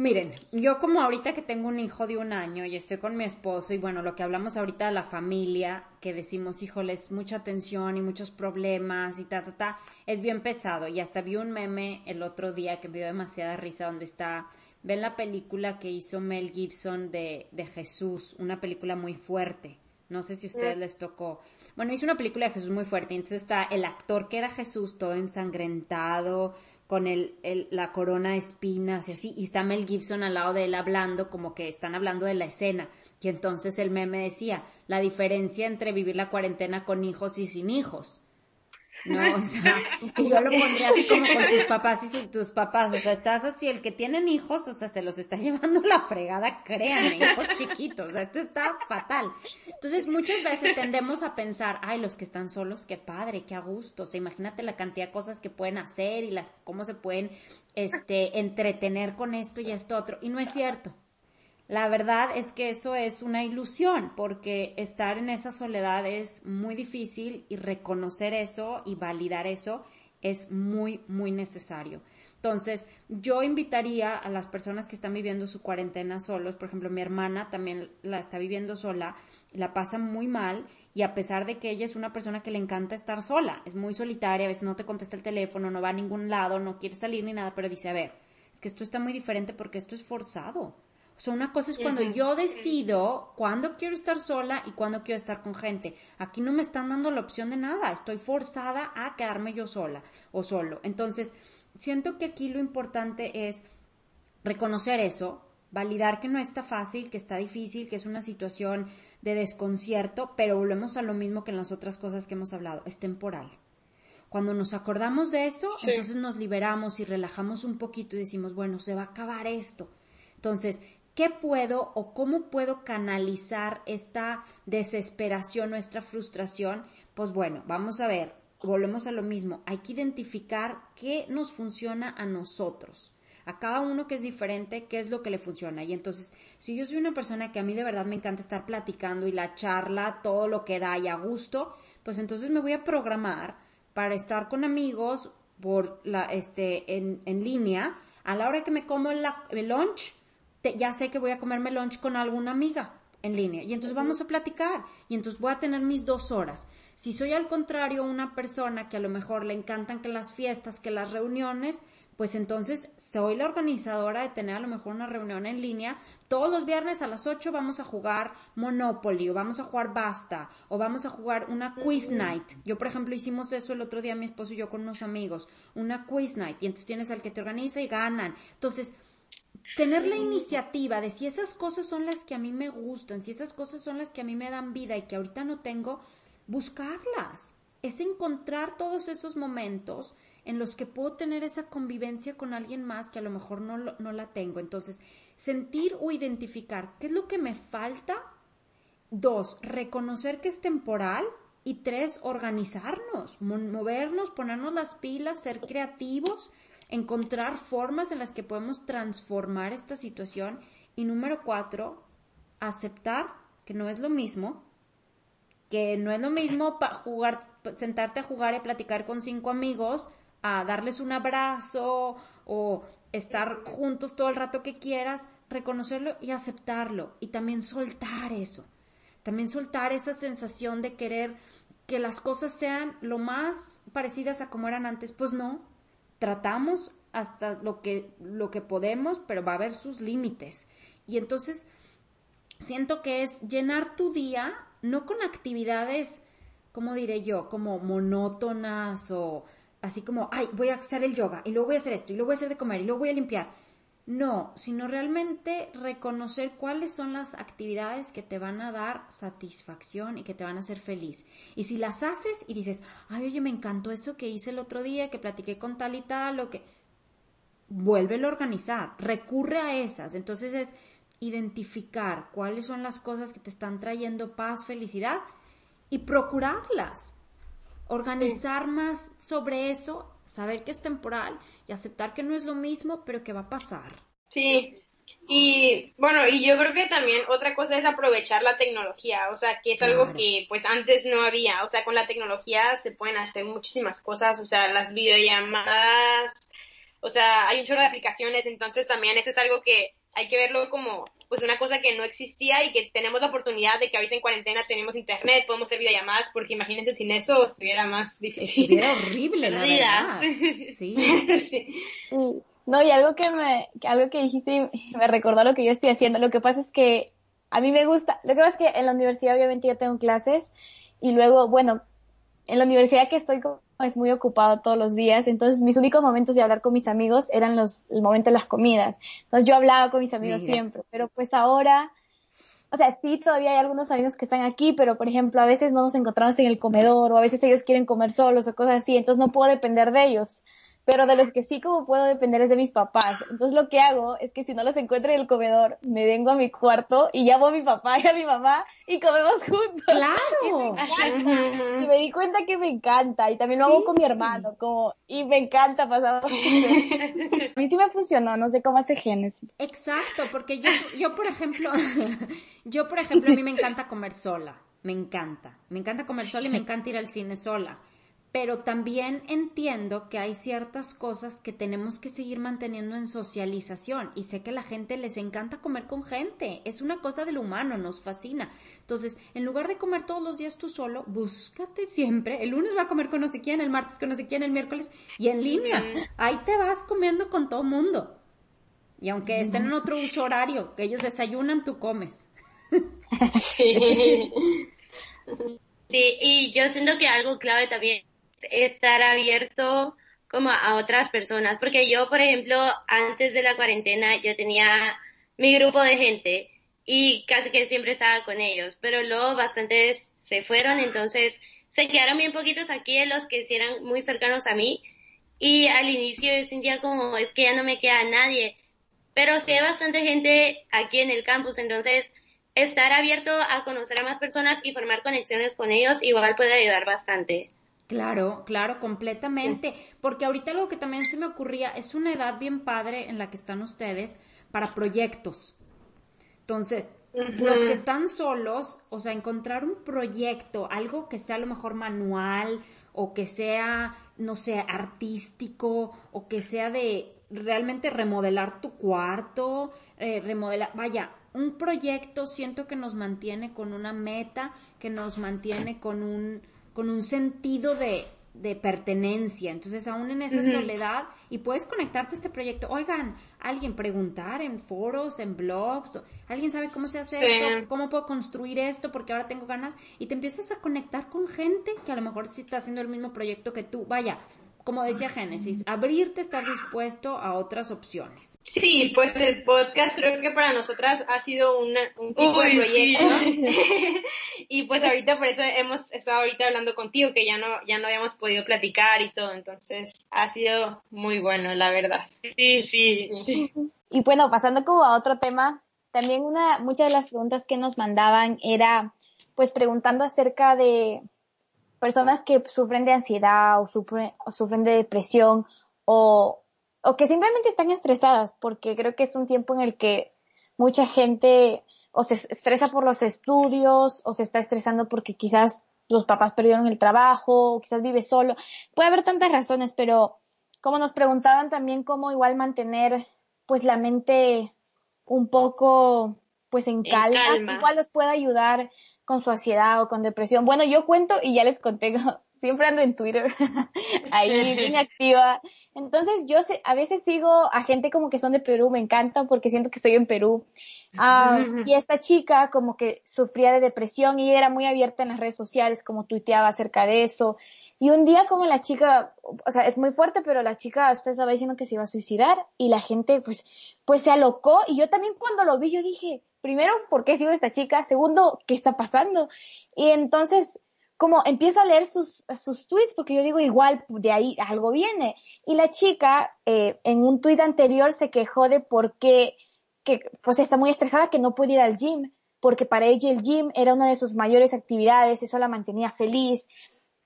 S1: Miren, yo como ahorita que tengo un hijo de un año y estoy con mi esposo y bueno, lo que hablamos ahorita de la familia, que decimos, híjoles, mucha tensión y muchos problemas y ta, ta, ta, es bien pesado. Y hasta vi un meme el otro día que me dio demasiada risa donde está, ven la película que hizo Mel Gibson de, de Jesús, una película muy fuerte. No sé si a ustedes les tocó. Bueno, hizo una película de Jesús muy fuerte y entonces está el actor que era Jesús todo ensangrentado, con el, la corona de espinas y así, y está Mel Gibson al lado de él hablando como que están hablando de la escena. Y entonces el meme decía, la diferencia entre vivir la cuarentena con hijos y sin hijos. No, o sea, y yo lo pondría así como con tus papás y sin tus papás, o sea, estás así, el que tienen hijos, o sea, se los está llevando la fregada, créanme, hijos chiquitos, o sea, esto está fatal. Entonces, muchas veces tendemos a pensar, ay, los que están solos, qué padre, qué a gusto, o sea, imagínate la cantidad de cosas que pueden hacer y las, cómo se pueden, este, entretener con esto y esto otro, y no es cierto. La verdad es que eso es una ilusión, porque estar en esa soledad es muy difícil y reconocer eso y validar eso es muy, muy necesario. Entonces, yo invitaría a las personas que están viviendo su cuarentena solos, por ejemplo, mi hermana también la está viviendo sola, la pasa muy mal y a pesar de que ella es una persona que le encanta estar sola, es muy solitaria, a veces no te contesta el teléfono, no va a ningún lado, no quiere salir ni nada, pero dice, a ver, es que esto está muy diferente porque esto es forzado. O sea, una cosa es cuando yo decido cuándo quiero estar sola y cuándo quiero estar con gente. Aquí no me están dando la opción de nada. Estoy forzada a quedarme yo sola o solo. Entonces, siento que aquí lo importante es reconocer eso, validar que no está fácil, que está difícil, que es una situación de desconcierto, pero volvemos a lo mismo que en las otras cosas que hemos hablado, es temporal. Cuando nos acordamos de eso, entonces nos liberamos y relajamos un poquito y decimos, bueno, se va a acabar esto. Entonces, ¿Qué puedo o cómo puedo canalizar esta desesperación, nuestra frustración? pues bueno, vamos a ver, volvemos a lo mismo, hay que identificar qué nos funciona a nosotros a cada uno que es diferente, qué es lo que le funciona. Y entonces, si yo soy una persona que a mí de verdad me encanta estar platicando y la charla, todo lo que da y a gusto, pues entonces me voy a programar para estar con amigos por la, este, en, en línea. A la hora que me como el, lunch, ya sé que voy a comerme lunch con alguna amiga en línea. Y entonces vamos a platicar. Y entonces voy a tener mis dos horas. Si soy al contrario una persona que a lo mejor le encantan que las fiestas, que las reuniones, pues entonces soy la organizadora de tener a lo mejor una reunión en línea. Todos los viernes a las 8 vamos a jugar Monopoly o vamos a jugar Basta o vamos a jugar una quiz night. Yo, por ejemplo, hicimos eso el otro día mi esposo y yo con unos amigos, una quiz night y entonces tienes al que te organiza y ganan. Entonces, tener la iniciativa de si esas cosas son las que a mí me gustan, si esas cosas son las que a mí me dan vida y que ahorita no tengo, buscarlas. Es encontrar todos esos momentos en los que puedo tener esa convivencia con alguien más que a lo mejor no, no la tengo. Entonces, sentir o identificar qué es lo que me falta. Dos, reconocer que es temporal. Y tres, organizarnos, movernos, ponernos las pilas, ser creativos, encontrar formas en las que podemos transformar esta situación. Y número cuatro, aceptar que no es lo mismo, que no es lo mismo jugar, sentarte a jugar y platicar con cinco amigos a darles un abrazo o estar juntos todo el rato que quieras, reconocerlo y aceptarlo y también soltar eso. También soltar esa sensación de querer que las cosas sean lo más parecidas a como eran antes. Pues no, tratamos hasta lo que, lo que podemos, pero va a haber sus límites. Y entonces siento que es llenar tu día no con actividades, como diré yo, como monótonas o así como, ay, voy a hacer el yoga y luego voy a hacer esto y luego voy a hacer de comer y luego voy a limpiar. No, sino realmente reconocer cuáles son las actividades que te van a dar satisfacción y que te van a hacer feliz. Y si las haces y dices, ay, oye, me encantó eso que hice el otro día, que platiqué con tal y tal, o que... Vuélvelo a organizar, recurre a esas. Entonces es identificar cuáles son las cosas que te están trayendo paz, felicidad y procurarlas organizar más sobre eso, saber que es temporal y aceptar que no es lo mismo, pero que va a pasar.
S3: Sí, y bueno, y yo creo que también otra cosa es aprovechar la tecnología, o sea, que es algo que pues antes no había, o sea, con la tecnología se pueden hacer muchísimas cosas, o sea, las videollamadas, o sea, hay un chorro de aplicaciones, entonces también eso es algo que hay que verlo como pues una cosa que no existía y que tenemos la oportunidad de que ahorita en cuarentena tenemos internet, podemos hacer videollamadas, porque imagínense sin eso estuviera más difícil.
S1: Estuviera horrible, la verdad. Sí.
S4: sí. No, y algo que me, algo que dijiste me recordó lo que yo estoy haciendo. Lo que pasa es que a mí me gusta, lo que pasa es que en la universidad obviamente yo tengo clases y luego, bueno, en la universidad que estoy es muy ocupado todos los días, entonces mis únicos momentos de hablar con mis amigos eran los, el momento de las comidas. Entonces yo hablaba con mis amigos siempre, pero pues ahora, o sea, sí, todavía hay algunos amigos que están aquí, pero por ejemplo, a veces no nos encontramos en el comedor o a veces ellos quieren comer solos o cosas así, entonces no puedo depender de ellos pero de los que sí como puedo depender es de mis papás. Entonces lo que hago es que si no los encuentro en el comedor, me vengo a mi cuarto y llamo a mi papá y a mi mamá y comemos juntos.
S1: ¡Claro!
S4: Y me, di cuenta que me encanta y también lo hago con mi hermano como y me encanta pasar. a mí sí me funcionó, no sé cómo hace Génesis.
S1: Exacto, porque yo, yo por ejemplo, yo por ejemplo a mí me encanta comer sola, me encanta, me encanta comer sola y me encanta ir al cine sola pero también entiendo que hay ciertas cosas que tenemos que seguir manteniendo en socialización y sé que a la gente les encanta comer con gente, es una cosa del humano, nos fascina. Entonces, en lugar de comer todos los días tú solo, búscate siempre, el lunes va a comer con no sé quién, el martes con no sé quién, el miércoles y en línea, ahí te vas comiendo con todo mundo. Y aunque estén en otro uso horario, que ellos desayunan, tú comes.
S6: Sí. Sí, y yo siento que algo clave también estar abierto como a otras personas, porque yo, por ejemplo, antes de la cuarentena yo tenía mi grupo de gente y casi que siempre estaba con ellos, pero luego bastantes se fueron, entonces se quedaron bien poquitos aquí, los que sí eran muy cercanos a mí, y al inicio yo sentía como, es que ya no me queda nadie, pero sí hay bastante gente aquí en el campus, entonces estar abierto a conocer a más personas y formar conexiones con ellos igual puede ayudar bastante.
S1: Claro, claro, completamente. Porque ahorita lo que también se me ocurría es una edad bien padre en la que están ustedes para proyectos. Entonces, los que están solos, o sea, encontrar un proyecto, algo que sea a lo mejor manual o que sea, no sé, artístico o que sea de realmente remodelar tu cuarto, eh, remodelar, vaya, un proyecto siento que nos mantiene con una meta, que nos mantiene con un, con un sentido de, de pertenencia. Entonces, aún en esa soledad, y puedes conectarte a este proyecto. Oigan, alguien preguntar en foros, en blogs, alguien sabe cómo se hace esto, cómo puedo construir esto, porque ahora tengo ganas, y te empiezas a conectar con gente que a lo mejor sí está haciendo el mismo proyecto que tú. Vaya, como decía Génesis, abrirte, estar dispuesto a otras opciones.
S3: Sí, pues el podcast creo que para nosotras ha sido un tipo de proyecto. y pues ahorita por eso hemos estado ahorita hablando contigo, que ya no, ya no habíamos podido platicar y todo, entonces ha sido muy bueno, la verdad.
S6: Sí, sí.
S4: Y bueno, pasando como a otro tema, también una, muchas de las preguntas que nos mandaban era pues preguntando acerca de personas que sufren de ansiedad o sufren, o sufren de depresión o, o que simplemente están estresadas, porque creo que es un tiempo en el que mucha gente o se estresa por los estudios o se está estresando porque quizás los papás perdieron el trabajo o quizás vive solo. Puede haber tantas razones, pero como nos preguntaban también cómo igual mantener pues la mente un poco pues en calma, igual los puede ayudar con su ansiedad o con depresión. Bueno, yo cuento y ya les conté, siempre ando en Twitter, ahí bien activa. Entonces yo a veces sigo a gente como que son de Perú, me encanta porque siento que estoy en Perú. Ah, y esta chica como que sufría de depresión y era muy abierta en las redes sociales, como tuiteaba acerca de eso. Y un día como la chica, o sea, es muy fuerte, pero la chica, usted estaba diciendo que se iba a suicidar y la gente pues, pues se alocó y yo también cuando lo vi yo dije, primero, ¿por qué sigo esta chica? Segundo, ¿qué está pasando? Y entonces, como empiezo a leer sus, sus tweets, porque yo digo, igual, de ahí algo viene. Y la chica, eh, en un tweet anterior, se quejó de por qué, que, pues está muy estresada que no puede ir al gym, porque para ella el gym era una de sus mayores actividades, eso la mantenía feliz.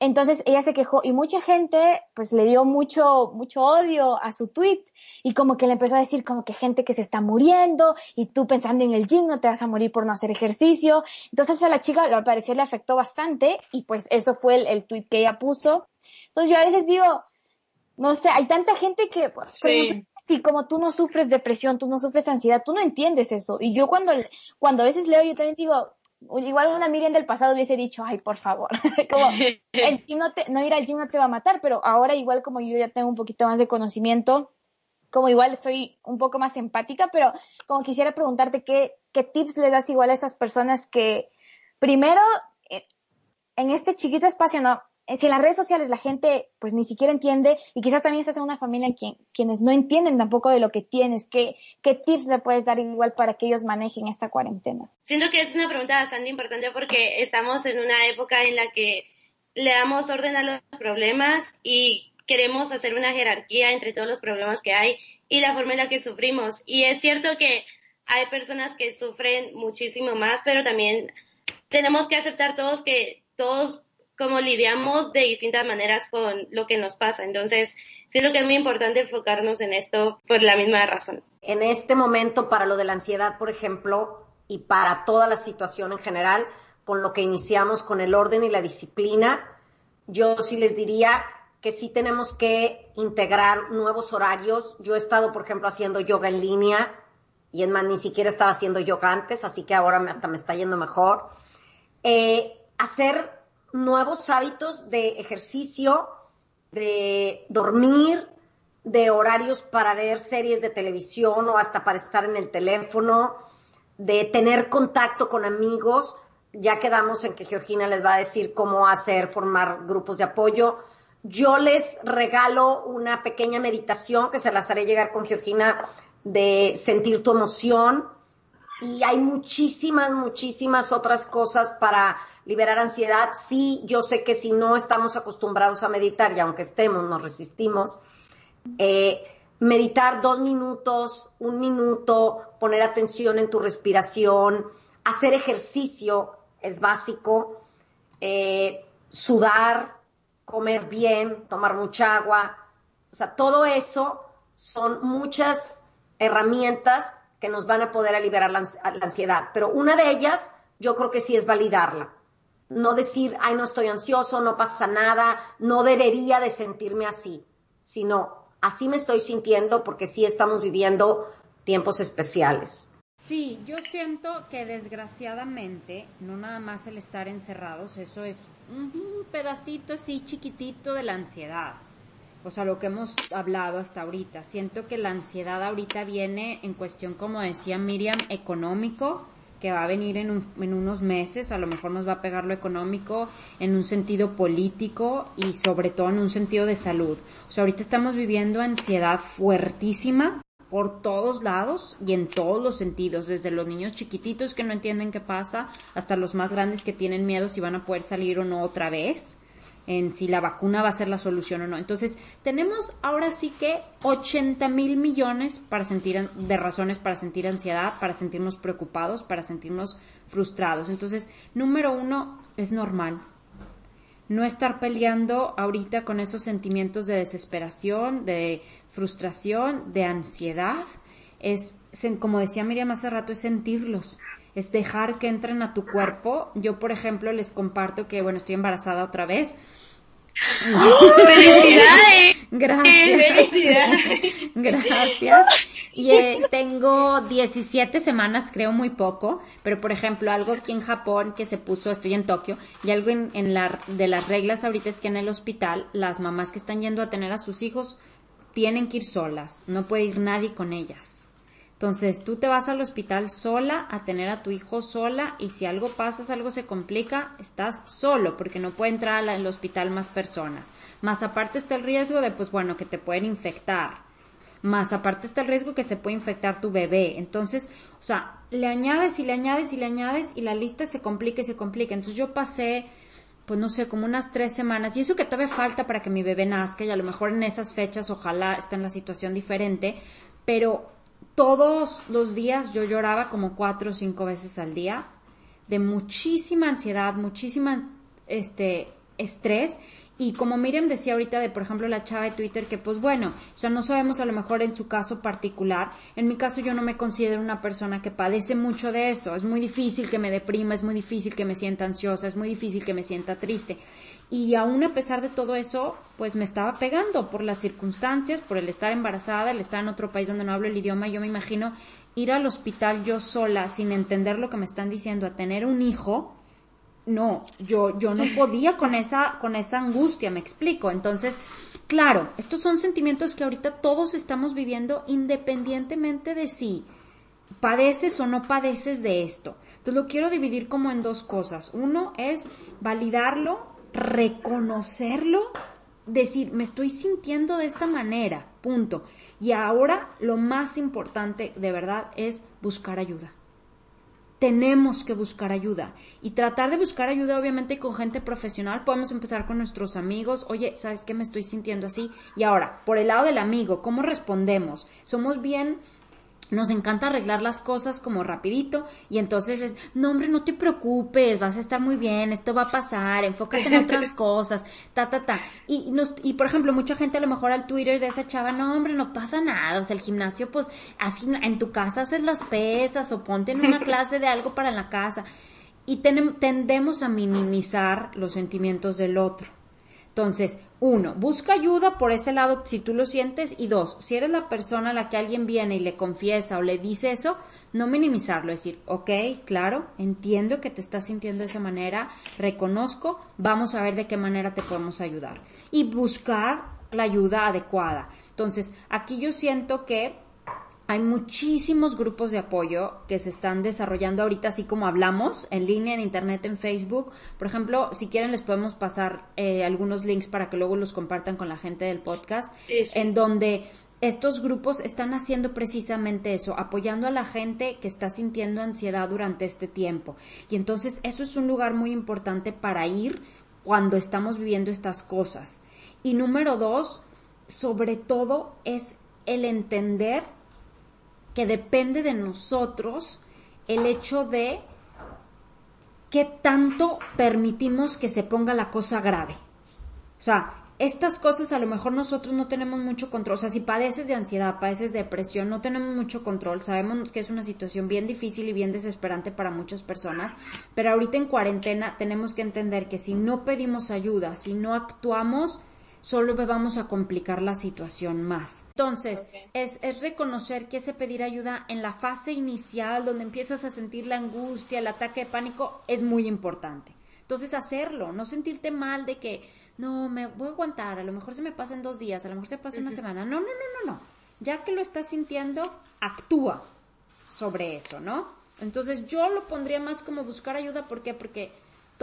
S4: Entonces ella se quejó y mucha gente pues le dio mucho, mucho odio a su tweet y como que le empezó a decir como que gente que se está muriendo y tú pensando en el gym no te vas a morir por no hacer ejercicio. Entonces a la chica al parecer le afectó bastante y pues eso fue el, el tweet que ella puso. Entonces yo a veces digo, no sé, hay tanta gente que, pues, si como tú no sufres depresión, tú no sufres ansiedad, tú no entiendes eso. Y yo cuando, cuando a veces leo, yo también digo, igual una Miriam del pasado hubiese dicho, ay, por favor, como el no, no ir al gym no te va a matar, pero ahora igual como yo ya tengo un poquito más de conocimiento, como igual soy un poco más empática, pero como quisiera preguntarte qué, qué tips le das igual a esas personas que primero eh, en este chiquito espacio no, eh, si en las redes sociales la gente pues ni siquiera entiende y quizás también estás en una familia en quien, quienes no entienden tampoco de lo que tienes, ¿qué, ¿qué tips le puedes dar igual para que ellos manejen esta cuarentena?
S6: Siento que es una pregunta bastante importante porque estamos en una época en la que le damos orden a los problemas y queremos hacer una jerarquía entre todos los problemas que hay y la forma en la que sufrimos. Y es cierto que hay personas que sufren muchísimo más, pero también tenemos que aceptar todos que todos como lidiamos de distintas maneras con lo que nos pasa. Entonces, siento que es muy importante enfocarnos en esto por la misma razón.
S5: En este momento, para lo de la ansiedad, por ejemplo, y para toda la situación en general, con lo que iniciamos con el orden y la disciplina, yo sí les diría que sí tenemos que integrar nuevos horarios. Yo he estado, por ejemplo, haciendo yoga en línea y en más ni siquiera estaba haciendo yoga antes, así que ahora hasta me está yendo mejor. Eh, hacer nuevos hábitos de ejercicio, de dormir, de horarios para ver series de televisión o hasta para estar en el teléfono, de tener contacto con amigos. Ya quedamos en que Georgina les va a decir cómo hacer, formar grupos de apoyo. Yo les regalo una pequeña meditación que se las haré llegar con Georgina de sentir tu emoción. Y hay muchísimas, muchísimas otras cosas para liberar ansiedad. Sí, yo sé que si no estamos acostumbrados a meditar y aunque estemos, nos resistimos, eh, meditar dos minutos, un minuto, poner atención en tu respiración, hacer ejercicio es básico, eh, sudar, comer bien, tomar mucha agua, o sea, todo eso son muchas herramientas que nos van a poder la, la ansiedad, pero una de ellas yo creo que sí es validarla. No decir, ay, no estoy ansioso, no pasa nada, no debería de sentirme así, sino así me estoy sintiendo porque sí estamos viviendo tiempos especiales.
S1: Sí, yo siento que desgraciadamente, no nada más el estar encerrados, eso es un pedacito así chiquitito de la ansiedad. O sea, lo que hemos hablado hasta ahorita. Siento que la ansiedad ahorita viene en cuestión, como decía Miriam, económico, que va a venir en, en, unos meses, a lo mejor nos va a pegar lo económico en un sentido político y sobre todo en un sentido de salud. O sea, ahorita estamos viviendo ansiedad fuertísima por todos lados y en todos los sentidos, desde los niños chiquititos que no entienden qué pasa hasta los más grandes que tienen miedo si van a poder salir o no otra vez en si la vacuna va a ser la solución o no. Entonces, tenemos ahora sí que 80 mil millones para sentir, de razones para sentir ansiedad, para sentirnos preocupados, para sentirnos frustrados. Entonces, número uno, es normal. No estar peleando ahorita con esos sentimientos de desesperación, de frustración, de ansiedad. Es, como decía Miriam hace rato, es sentirlos es dejar que entren a tu cuerpo. Yo, por ejemplo, les comparto que, bueno, estoy embarazada otra vez.
S3: ¡Felicidades!
S1: Gracias. Gracias. Y eh, tengo 17 semanas, creo muy poco, pero por ejemplo, algo aquí en Japón que se puso, estoy en Tokio, y algo en, en la, de las reglas ahorita es que en el hospital, las mamás que están yendo a tener a sus hijos tienen que ir solas, no puede ir nadie con ellas. Entonces, tú te vas al hospital sola a tener a tu hijo sola y si algo pasa, algo se complica, estás solo porque no puede entrar al hospital más personas. Más aparte está el riesgo de, pues bueno, que te pueden infectar. Más aparte está el riesgo que se puede infectar tu bebé. Entonces, o sea, le añades y le añades y le añades y la lista se complica y se complica. Entonces yo pasé pues no sé, como unas tres semanas, y eso que todavía falta para que mi bebé nazca, y a lo mejor en esas fechas ojalá esté en la situación diferente, pero todos los días yo lloraba como cuatro o cinco veces al día de muchísima ansiedad, muchísima este estrés. Y como Miriam decía ahorita de por ejemplo la chava de Twitter que pues bueno, o sea, no sabemos a lo mejor en su caso particular, en mi caso yo no me considero una persona que padece mucho de eso, es muy difícil que me deprima, es muy difícil que me sienta ansiosa, es muy difícil que me sienta triste y aún a pesar de todo eso, pues me estaba pegando por las circunstancias, por el estar embarazada, el estar en otro país donde no hablo el idioma. Yo me imagino ir al hospital yo sola, sin entender lo que me están diciendo, a tener un hijo. No, yo, yo no podía con esa, con esa angustia, me explico. Entonces, claro, estos son sentimientos que ahorita todos estamos viviendo independientemente de si padeces o no padeces de esto. Entonces lo quiero dividir como en dos cosas. Uno es validarlo reconocerlo, decir, me estoy sintiendo de esta manera, punto. Y ahora lo más importante de verdad es buscar ayuda. Tenemos que buscar ayuda y tratar de buscar ayuda obviamente con gente profesional. Podemos empezar con nuestros amigos. Oye, ¿sabes qué me estoy sintiendo así? Y ahora, por el lado del amigo, ¿cómo respondemos? Somos bien nos encanta arreglar las cosas como rapidito y entonces es, no hombre, no te preocupes, vas a estar muy bien, esto va a pasar, enfócate en otras cosas, ta, ta, ta. Y, nos, y por ejemplo, mucha gente a lo mejor al Twitter de esa chava, no hombre, no pasa nada, o sea, el gimnasio pues así en tu casa haces las pesas o ponte en una clase de algo para la casa. Y tendemos a minimizar los sentimientos del otro. Entonces, uno, busca ayuda por ese lado si tú lo sientes y dos, si eres la persona a la que alguien viene y le confiesa o le dice eso, no minimizarlo, decir, ok, claro, entiendo que te estás sintiendo de esa manera, reconozco, vamos a ver de qué manera te podemos ayudar y buscar la ayuda adecuada. Entonces, aquí yo siento que hay muchísimos grupos de apoyo que se están desarrollando ahorita, así como hablamos, en línea, en internet, en Facebook. Por ejemplo, si quieren les podemos pasar eh, algunos links para que luego los compartan con la gente del podcast, en donde estos grupos están haciendo precisamente eso, apoyando a la gente que está sintiendo ansiedad durante este tiempo. Y entonces eso es un lugar muy importante para ir cuando estamos viviendo estas cosas. Y número dos, sobre todo, es el entender que depende de nosotros el hecho de qué tanto permitimos que se ponga la cosa grave. O sea, estas cosas a lo mejor nosotros no tenemos mucho control. O sea, si padeces de ansiedad, padeces de depresión, no tenemos mucho control. Sabemos que es una situación bien difícil y bien desesperante para muchas personas. Pero ahorita en cuarentena tenemos que entender que si no pedimos ayuda, si no actuamos, solo vamos a complicar la situación más. Entonces, es, es, reconocer que ese pedir ayuda en la fase inicial, donde empiezas a sentir la angustia, el ataque de pánico, es muy importante. Entonces, hacerlo, no sentirte mal de que no, me voy a aguantar, a lo mejor se me pasa en dos días, a lo mejor se pasa una semana. No, no, no, no, no. Ya que lo estás sintiendo, actúa sobre eso, ¿no? Entonces yo lo pondría más como buscar ayuda, ¿por qué? Porque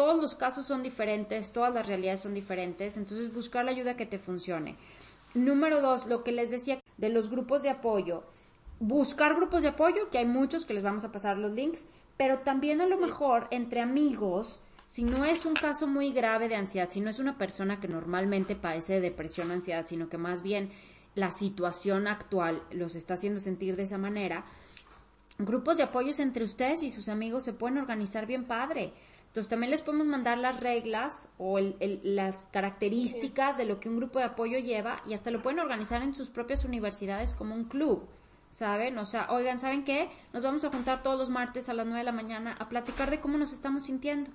S1: todos los casos son diferentes, todas las realidades son diferentes, entonces buscar la ayuda que te funcione. Número dos, lo que les decía de los grupos de apoyo. Buscar grupos de apoyo, que hay muchos que les vamos a pasar los links, pero también a lo mejor entre amigos, si no es un caso muy grave de ansiedad, si no es una persona que normalmente padece de depresión o ansiedad, sino que más bien la situación actual los está haciendo sentir de esa manera, grupos de apoyos entre ustedes y sus amigos se pueden organizar bien padre. Entonces también les podemos mandar las reglas o las características de lo que un grupo de apoyo lleva y hasta lo pueden organizar en sus propias universidades como un club. ¿Saben? O sea, oigan, ¿saben qué? Nos vamos a juntar todos los martes a las 9 de la mañana a platicar de cómo nos estamos sintiendo.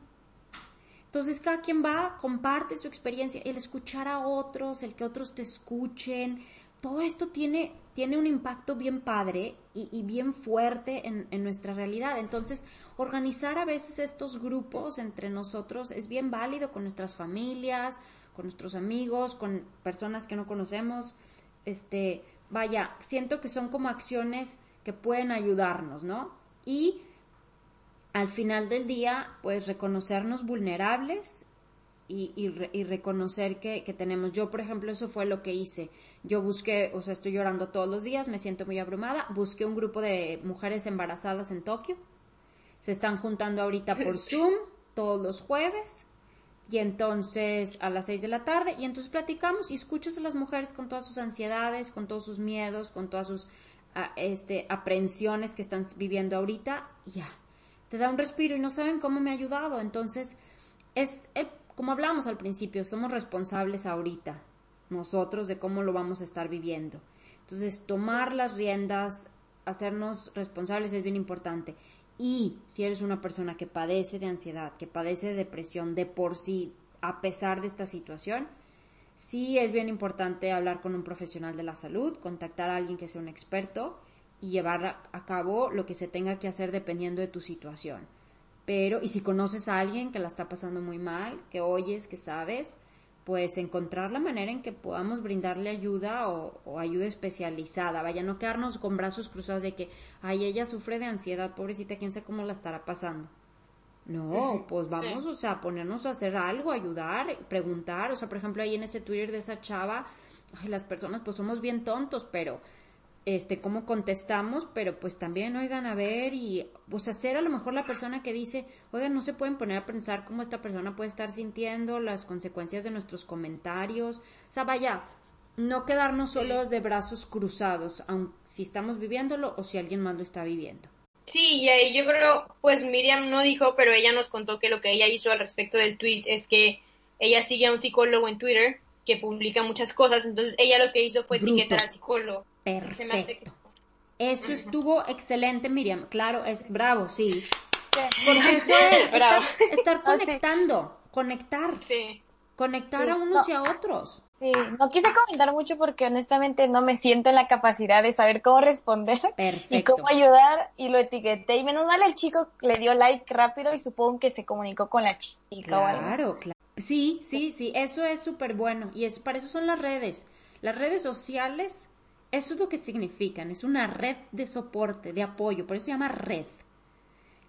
S1: Entonces cada quien va, comparte su experiencia, el escuchar a otros, el que otros te escuchen, todo esto tiene, tiene un impacto bien padre y, bien fuerte en, en, nuestra realidad. Entonces, organizar a veces estos grupos entre nosotros es bien válido con nuestras familias, con nuestros amigos, con personas que no conocemos. Este, vaya, siento que son como acciones que pueden ayudarnos, ¿no? Y al final del día, pues reconocernos vulnerables y, y, reconocer que, que, tenemos. Yo, por ejemplo, eso fue lo que hice. Yo busqué, o sea, estoy llorando todos los días, me siento muy abrumada. Busqué un grupo de mujeres embarazadas en Tokio. Se están juntando ahorita por Zoom todos los jueves. Y entonces a las seis de la tarde, y entonces platicamos y escuchas a las mujeres con todas sus ansiedades, con todos sus miedos, con todas sus ah, este, aprensiones que están viviendo ahorita. Ya, te da un respiro y no saben cómo me ha ayudado. Entonces, es eh, como hablábamos al principio, somos responsables ahorita, nosotros, de cómo lo vamos a estar viviendo. Entonces, tomar las riendas, hacernos responsables es bien importante. Y si eres una persona que padece de ansiedad, que padece de depresión de por sí, a pesar de esta situación, sí es bien importante hablar con un profesional de la salud, contactar a alguien que sea un experto y llevar a cabo lo que se tenga que hacer dependiendo de tu situación. Pero, y si conoces a alguien que la está pasando muy mal, que oyes, que sabes, pues encontrar la manera en que podamos brindarle ayuda o, ayuda especializada. Vaya, no quedarnos con brazos cruzados de que, ay, ella sufre de ansiedad, pobrecita, quién sabe cómo la estará pasando. No, pues vamos, o sea, ponernos a hacer algo, ayudar, preguntar. O sea, por ejemplo, ahí en ese Twitter de esa chava, ay, las personas pues somos bien tontos, pero este, cómo contestamos, pero pues también, oigan, a ver, y, pues hacer a lo mejor la persona que dice, oigan, no se pueden poner a pensar cómo esta persona puede estar sintiendo, las consecuencias de nuestros comentarios, o sea, vaya, no quedarnos solos de brazos cruzados, aun si estamos viviéndolo o si alguien más lo está viviendo.
S3: Sí, y ahí yo creo, pues Miriam no dijo, pero ella nos contó que lo que ella hizo al respecto del tweet es que ella sigue a un psicólogo en Twitter que publica muchas cosas, entonces ella lo que hizo fue etiquetar al psicólogo.
S1: Perfecto. Eso estuvo excelente, Miriam. Claro, es bravo, sí. Porque eso es estar, conectando, conectar. Sí. Conectar a unos y a otros.
S4: Sí, no quise comentar mucho porque honestamente no me siento en la capacidad de saber cómo responder y cómo ayudar y lo etiqueté y menos mal el chico le dio like rápido y supongo que se comunicó con la chica
S1: claro, Claro, Sí, sí, sí, eso es súper bueno y es para eso son las redes. Las redes sociales eso es lo que significan, es una red de soporte, de apoyo, por eso se llama red.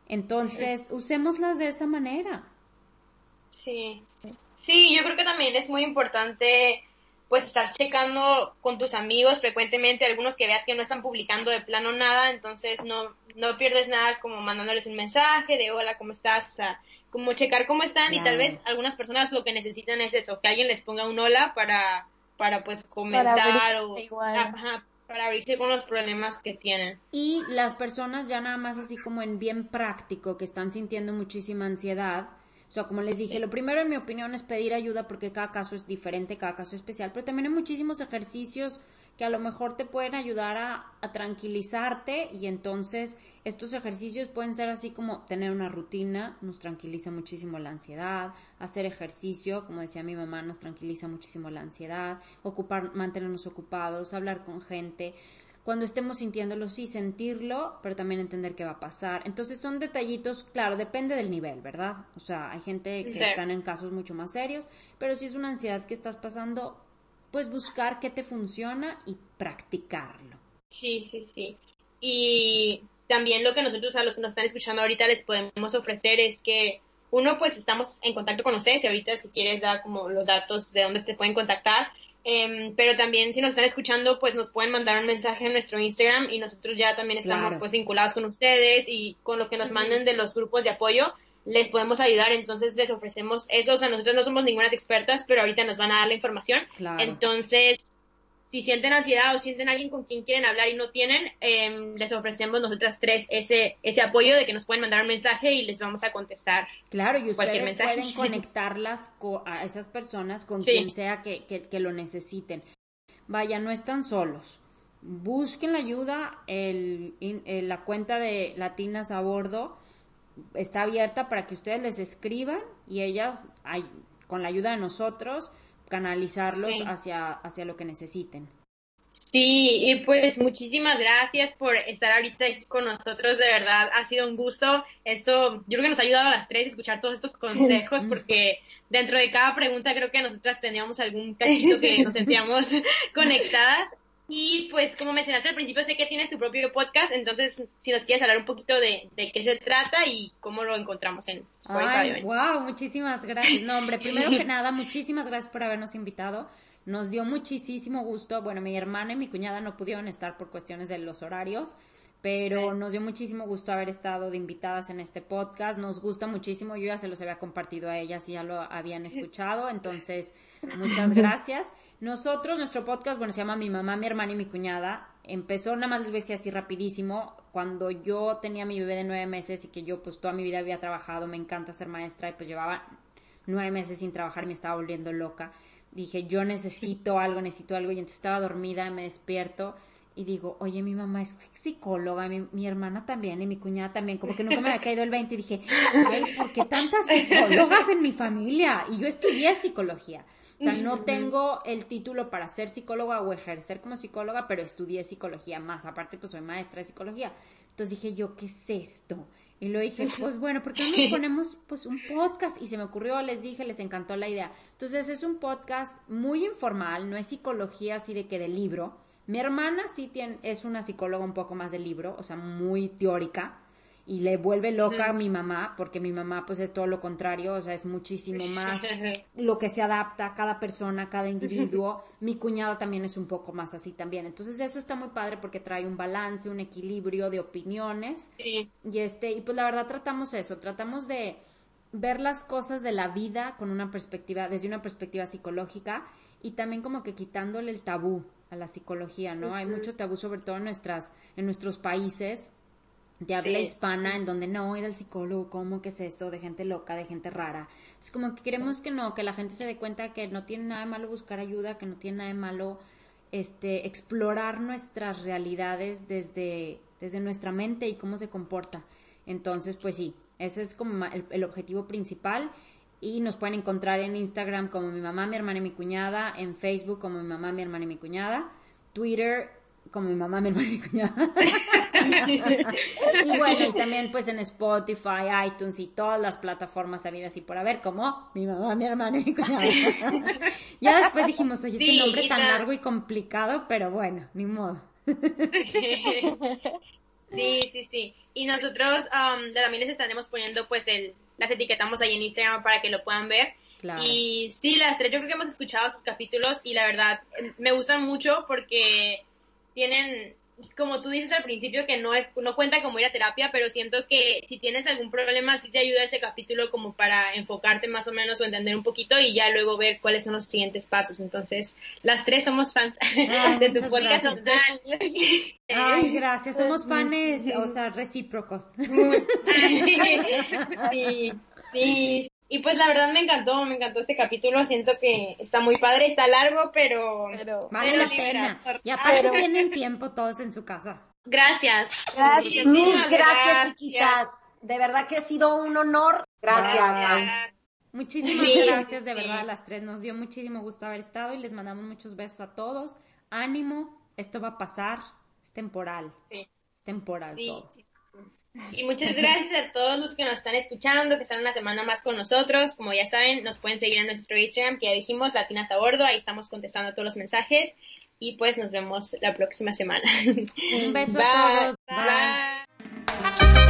S1: Entonces, usémoslas de esa manera.
S3: Sí, sí, yo creo que también es muy importante pues estar checando con tus amigos frecuentemente, algunos que veas que no están publicando de plano nada, entonces no, no pierdes nada como mandándoles un mensaje de hola, ¿cómo estás? O sea, como checar cómo están y tal vez algunas personas lo que necesitan es eso, que alguien les ponga un hola para para pues comentar o para abrirse con los problemas que tienen.
S1: Y las personas ya nada más así como en bien práctico, que están sintiendo muchísima ansiedad. O sea, como les dije, lo primero en mi opinión es pedir ayuda porque cada caso es diferente, cada caso es especial, pero también hay muchísimos ejercicios que a lo mejor te pueden ayudar a, a, tranquilizarte y entonces estos ejercicios pueden ser así como tener una rutina, nos tranquiliza muchísimo la ansiedad, hacer ejercicio, como decía mi mamá, nos tranquiliza muchísimo la ansiedad, ocupar, mantenernos ocupados, hablar con gente, cuando estemos sintiéndolo, sí sentirlo, pero también entender qué va a pasar. Entonces son detallitos, claro, depende del nivel, ¿verdad? O sea, hay gente que
S3: Sí.
S1: están en casos mucho más serios, pero si es una ansiedad que estás pasando, pues buscar qué te funciona y practicarlo.
S3: Sí, sí, sí. Y también lo que nosotros a los que nos están escuchando ahorita les podemos ofrecer es que uno, pues estamos en contacto con ustedes y ahorita si quieres dar como los datos de dónde te pueden contactar. Em, pero también si nos están escuchando, pues nos pueden mandar un mensaje en nuestro Instagram y nosotros ya también estamos
S1: Claro.
S3: pues vinculados con ustedes y con lo que nos manden de los grupos de apoyo les podemos ayudar, entonces les ofrecemos eso, o sea, nosotros no somos ninguna expertas, pero ahorita nos van a dar la información,
S1: Claro.
S3: entonces si sienten ansiedad o sienten alguien con quien quieren hablar y no tienen, em, les ofrecemos nosotras tres ese, ese apoyo de que nos pueden mandar un mensaje y les vamos a contestar.
S1: Claro, y
S3: Cualquier
S1: ustedes
S3: mensaje.
S1: pueden conectarlas co- a esas personas con
S3: Sí.
S1: quien sea que, que- que lo necesiten. Vaya, no están solos. Busquen la ayuda. El, in- eh, la cuenta de Latinas a Bordo está abierta para que ustedes les escriban y ellas, con la ayuda de nosotros, canalizarlos
S3: Sí.
S1: hacia, hacia lo que necesiten.
S3: Sí, y pues muchísimas gracias por estar ahorita aquí con nosotros, de verdad, ha sido un gusto. Esto, yo creo que nos ha ayudado a las tres a escuchar todos estos consejos, porque dentro de cada pregunta creo que nosotras teníamos algún cachito que nos sentíamos conectadas. Y pues como mencionaste al principio, sé que tienes tu propio podcast, entonces si nos quieres hablar un poquito de, de qué se trata y cómo lo encontramos en Spotify.
S1: Ay, wow, muchísimas gracias. No, hombre, primero que nada, muchísimas gracias por habernos invitado. Nos dio muchísimo gusto. Bueno, mi hermana y mi cuñada no pudieron estar por cuestiones de los horarios, pero nos dio muchísimo gusto haber estado de invitadas en este podcast. Nos gusta muchísimo. Yo ya se los había compartido a ellas y ya lo habían escuchado. Entonces, muchas gracias. Nosotros, nuestro podcast, bueno, se llama Mi mamá, mi hermana y mi cuñada. Empezó, nada más les voy a decir así rapidísimo, cuando yo tenía mi bebé de nueve meses y que yo pues toda mi vida había trabajado, me encanta ser maestra y pues llevaba nueve meses sin trabajar me estaba volviendo loca. Dije, yo necesito algo, necesito algo y entonces estaba dormida, me despierto y digo, oye, mi mamá es psicóloga, mi, mi hermana también y mi cuñada también, como que nunca me había caído el 20 y dije, ay, ¿por qué tantas psicólogas en mi familia? Y yo estudié psicología. O sea, no tengo el título para ser psicóloga o ejercer como psicóloga, pero estudié psicología más. Aparte, pues soy maestra de psicología. Entonces dije yo, ¿qué es esto? Y lo dije, pues bueno, ¿por qué no nos ponemos pues un podcast? Y se me ocurrió, les dije, les encantó la idea. Entonces es un podcast muy informal, no es psicología así de que de libro. Mi hermana sí tiene, es una psicóloga un poco más de libro, o sea, muy teórica. Y le vuelve loca a mi mamá, porque mi mamá pues es todo lo contrario, o sea, es muchísimo más lo que se adapta a cada persona, a cada individuo. Mi cuñado también es un poco más así también. Entonces eso está muy padre porque trae un balance, un equilibrio de opiniones.
S3: Sí.
S1: Y este, y pues la verdad tratamos eso, tratamos de ver las cosas de la vida con una perspectiva, desde una perspectiva psicológica y también como que quitándole el tabú a la psicología, ¿no? Hay mucho tabú sobre todo en nuestras, en nuestros países de habla
S3: Sí,
S1: hispana en donde no ir al psicólogo, ¿cómo que es eso? De gente loca, de gente rara. Es como que queremos que no, que la gente se dé cuenta que no tiene nada de malo buscar ayuda, que no tiene nada de malo este explorar nuestras realidades desde desde nuestra mente y cómo se comporta. Entonces, pues sí, ese es como el, el objetivo principal y nos pueden encontrar en Instagram como mi mamá, mi hermana y mi cuñada, en Facebook como mi mamá, mi hermana y mi cuñada, Twitter como mi mamá, mi hermana y mi cuñada. y bueno, y también pues en Spotify, iTunes y todas las plataformas habidas y por haber, como mi mamá, mi hermana y mi cuñada. ya después dijimos, oye,
S3: Sí,
S1: este nombre tan
S3: ta-
S1: largo y complicado, pero bueno, ni modo.
S3: Sí, sí, sí. Y nosotros um, también les estaremos poniendo, pues, el, las etiquetamos ahí en Instagram para que lo puedan ver.
S1: Claro.
S3: Y sí, las tres, yo creo que hemos escuchado sus capítulos y la verdad me gustan mucho porque tienen como tú dices al principio, que no es, no cuenta como ir a terapia, pero siento que si tienes algún problema, sí te ayuda ese capítulo como para enfocarte más o menos o entender un poquito y ya luego ver cuáles son los siguientes pasos. Entonces, las tres somos fans de tu podcast.
S1: Ay, gracias, somos fans, o sea, recíprocos.
S3: sí, sí, y pues la verdad me encantó, me encantó este capítulo, siento que está muy padre, está largo, pero...
S1: vale la pena. Y aparte tienen tiempo todos en su casa.
S6: Gracias.
S5: Gracias. Mil gracias, chiquitas. De verdad que ha sido un honor. Gracias.
S1: Muchísimas gracias, de verdad, a las tres. Nos dio muchísimo gusto haber estado y les mandamos muchos besos a todos. Ánimo, esto va a pasar, es temporal. Es temporal todo.
S3: Y muchas gracias a todos los que nos están escuchando, que están una semana más con nosotros. Como ya saben, nos pueden seguir en nuestro Instagram, que ya dijimos, Latinas a Bordo. Ahí estamos contestando todos los mensajes. Y pues nos vemos la próxima semana.
S1: Un beso Bye. a todos. Bye.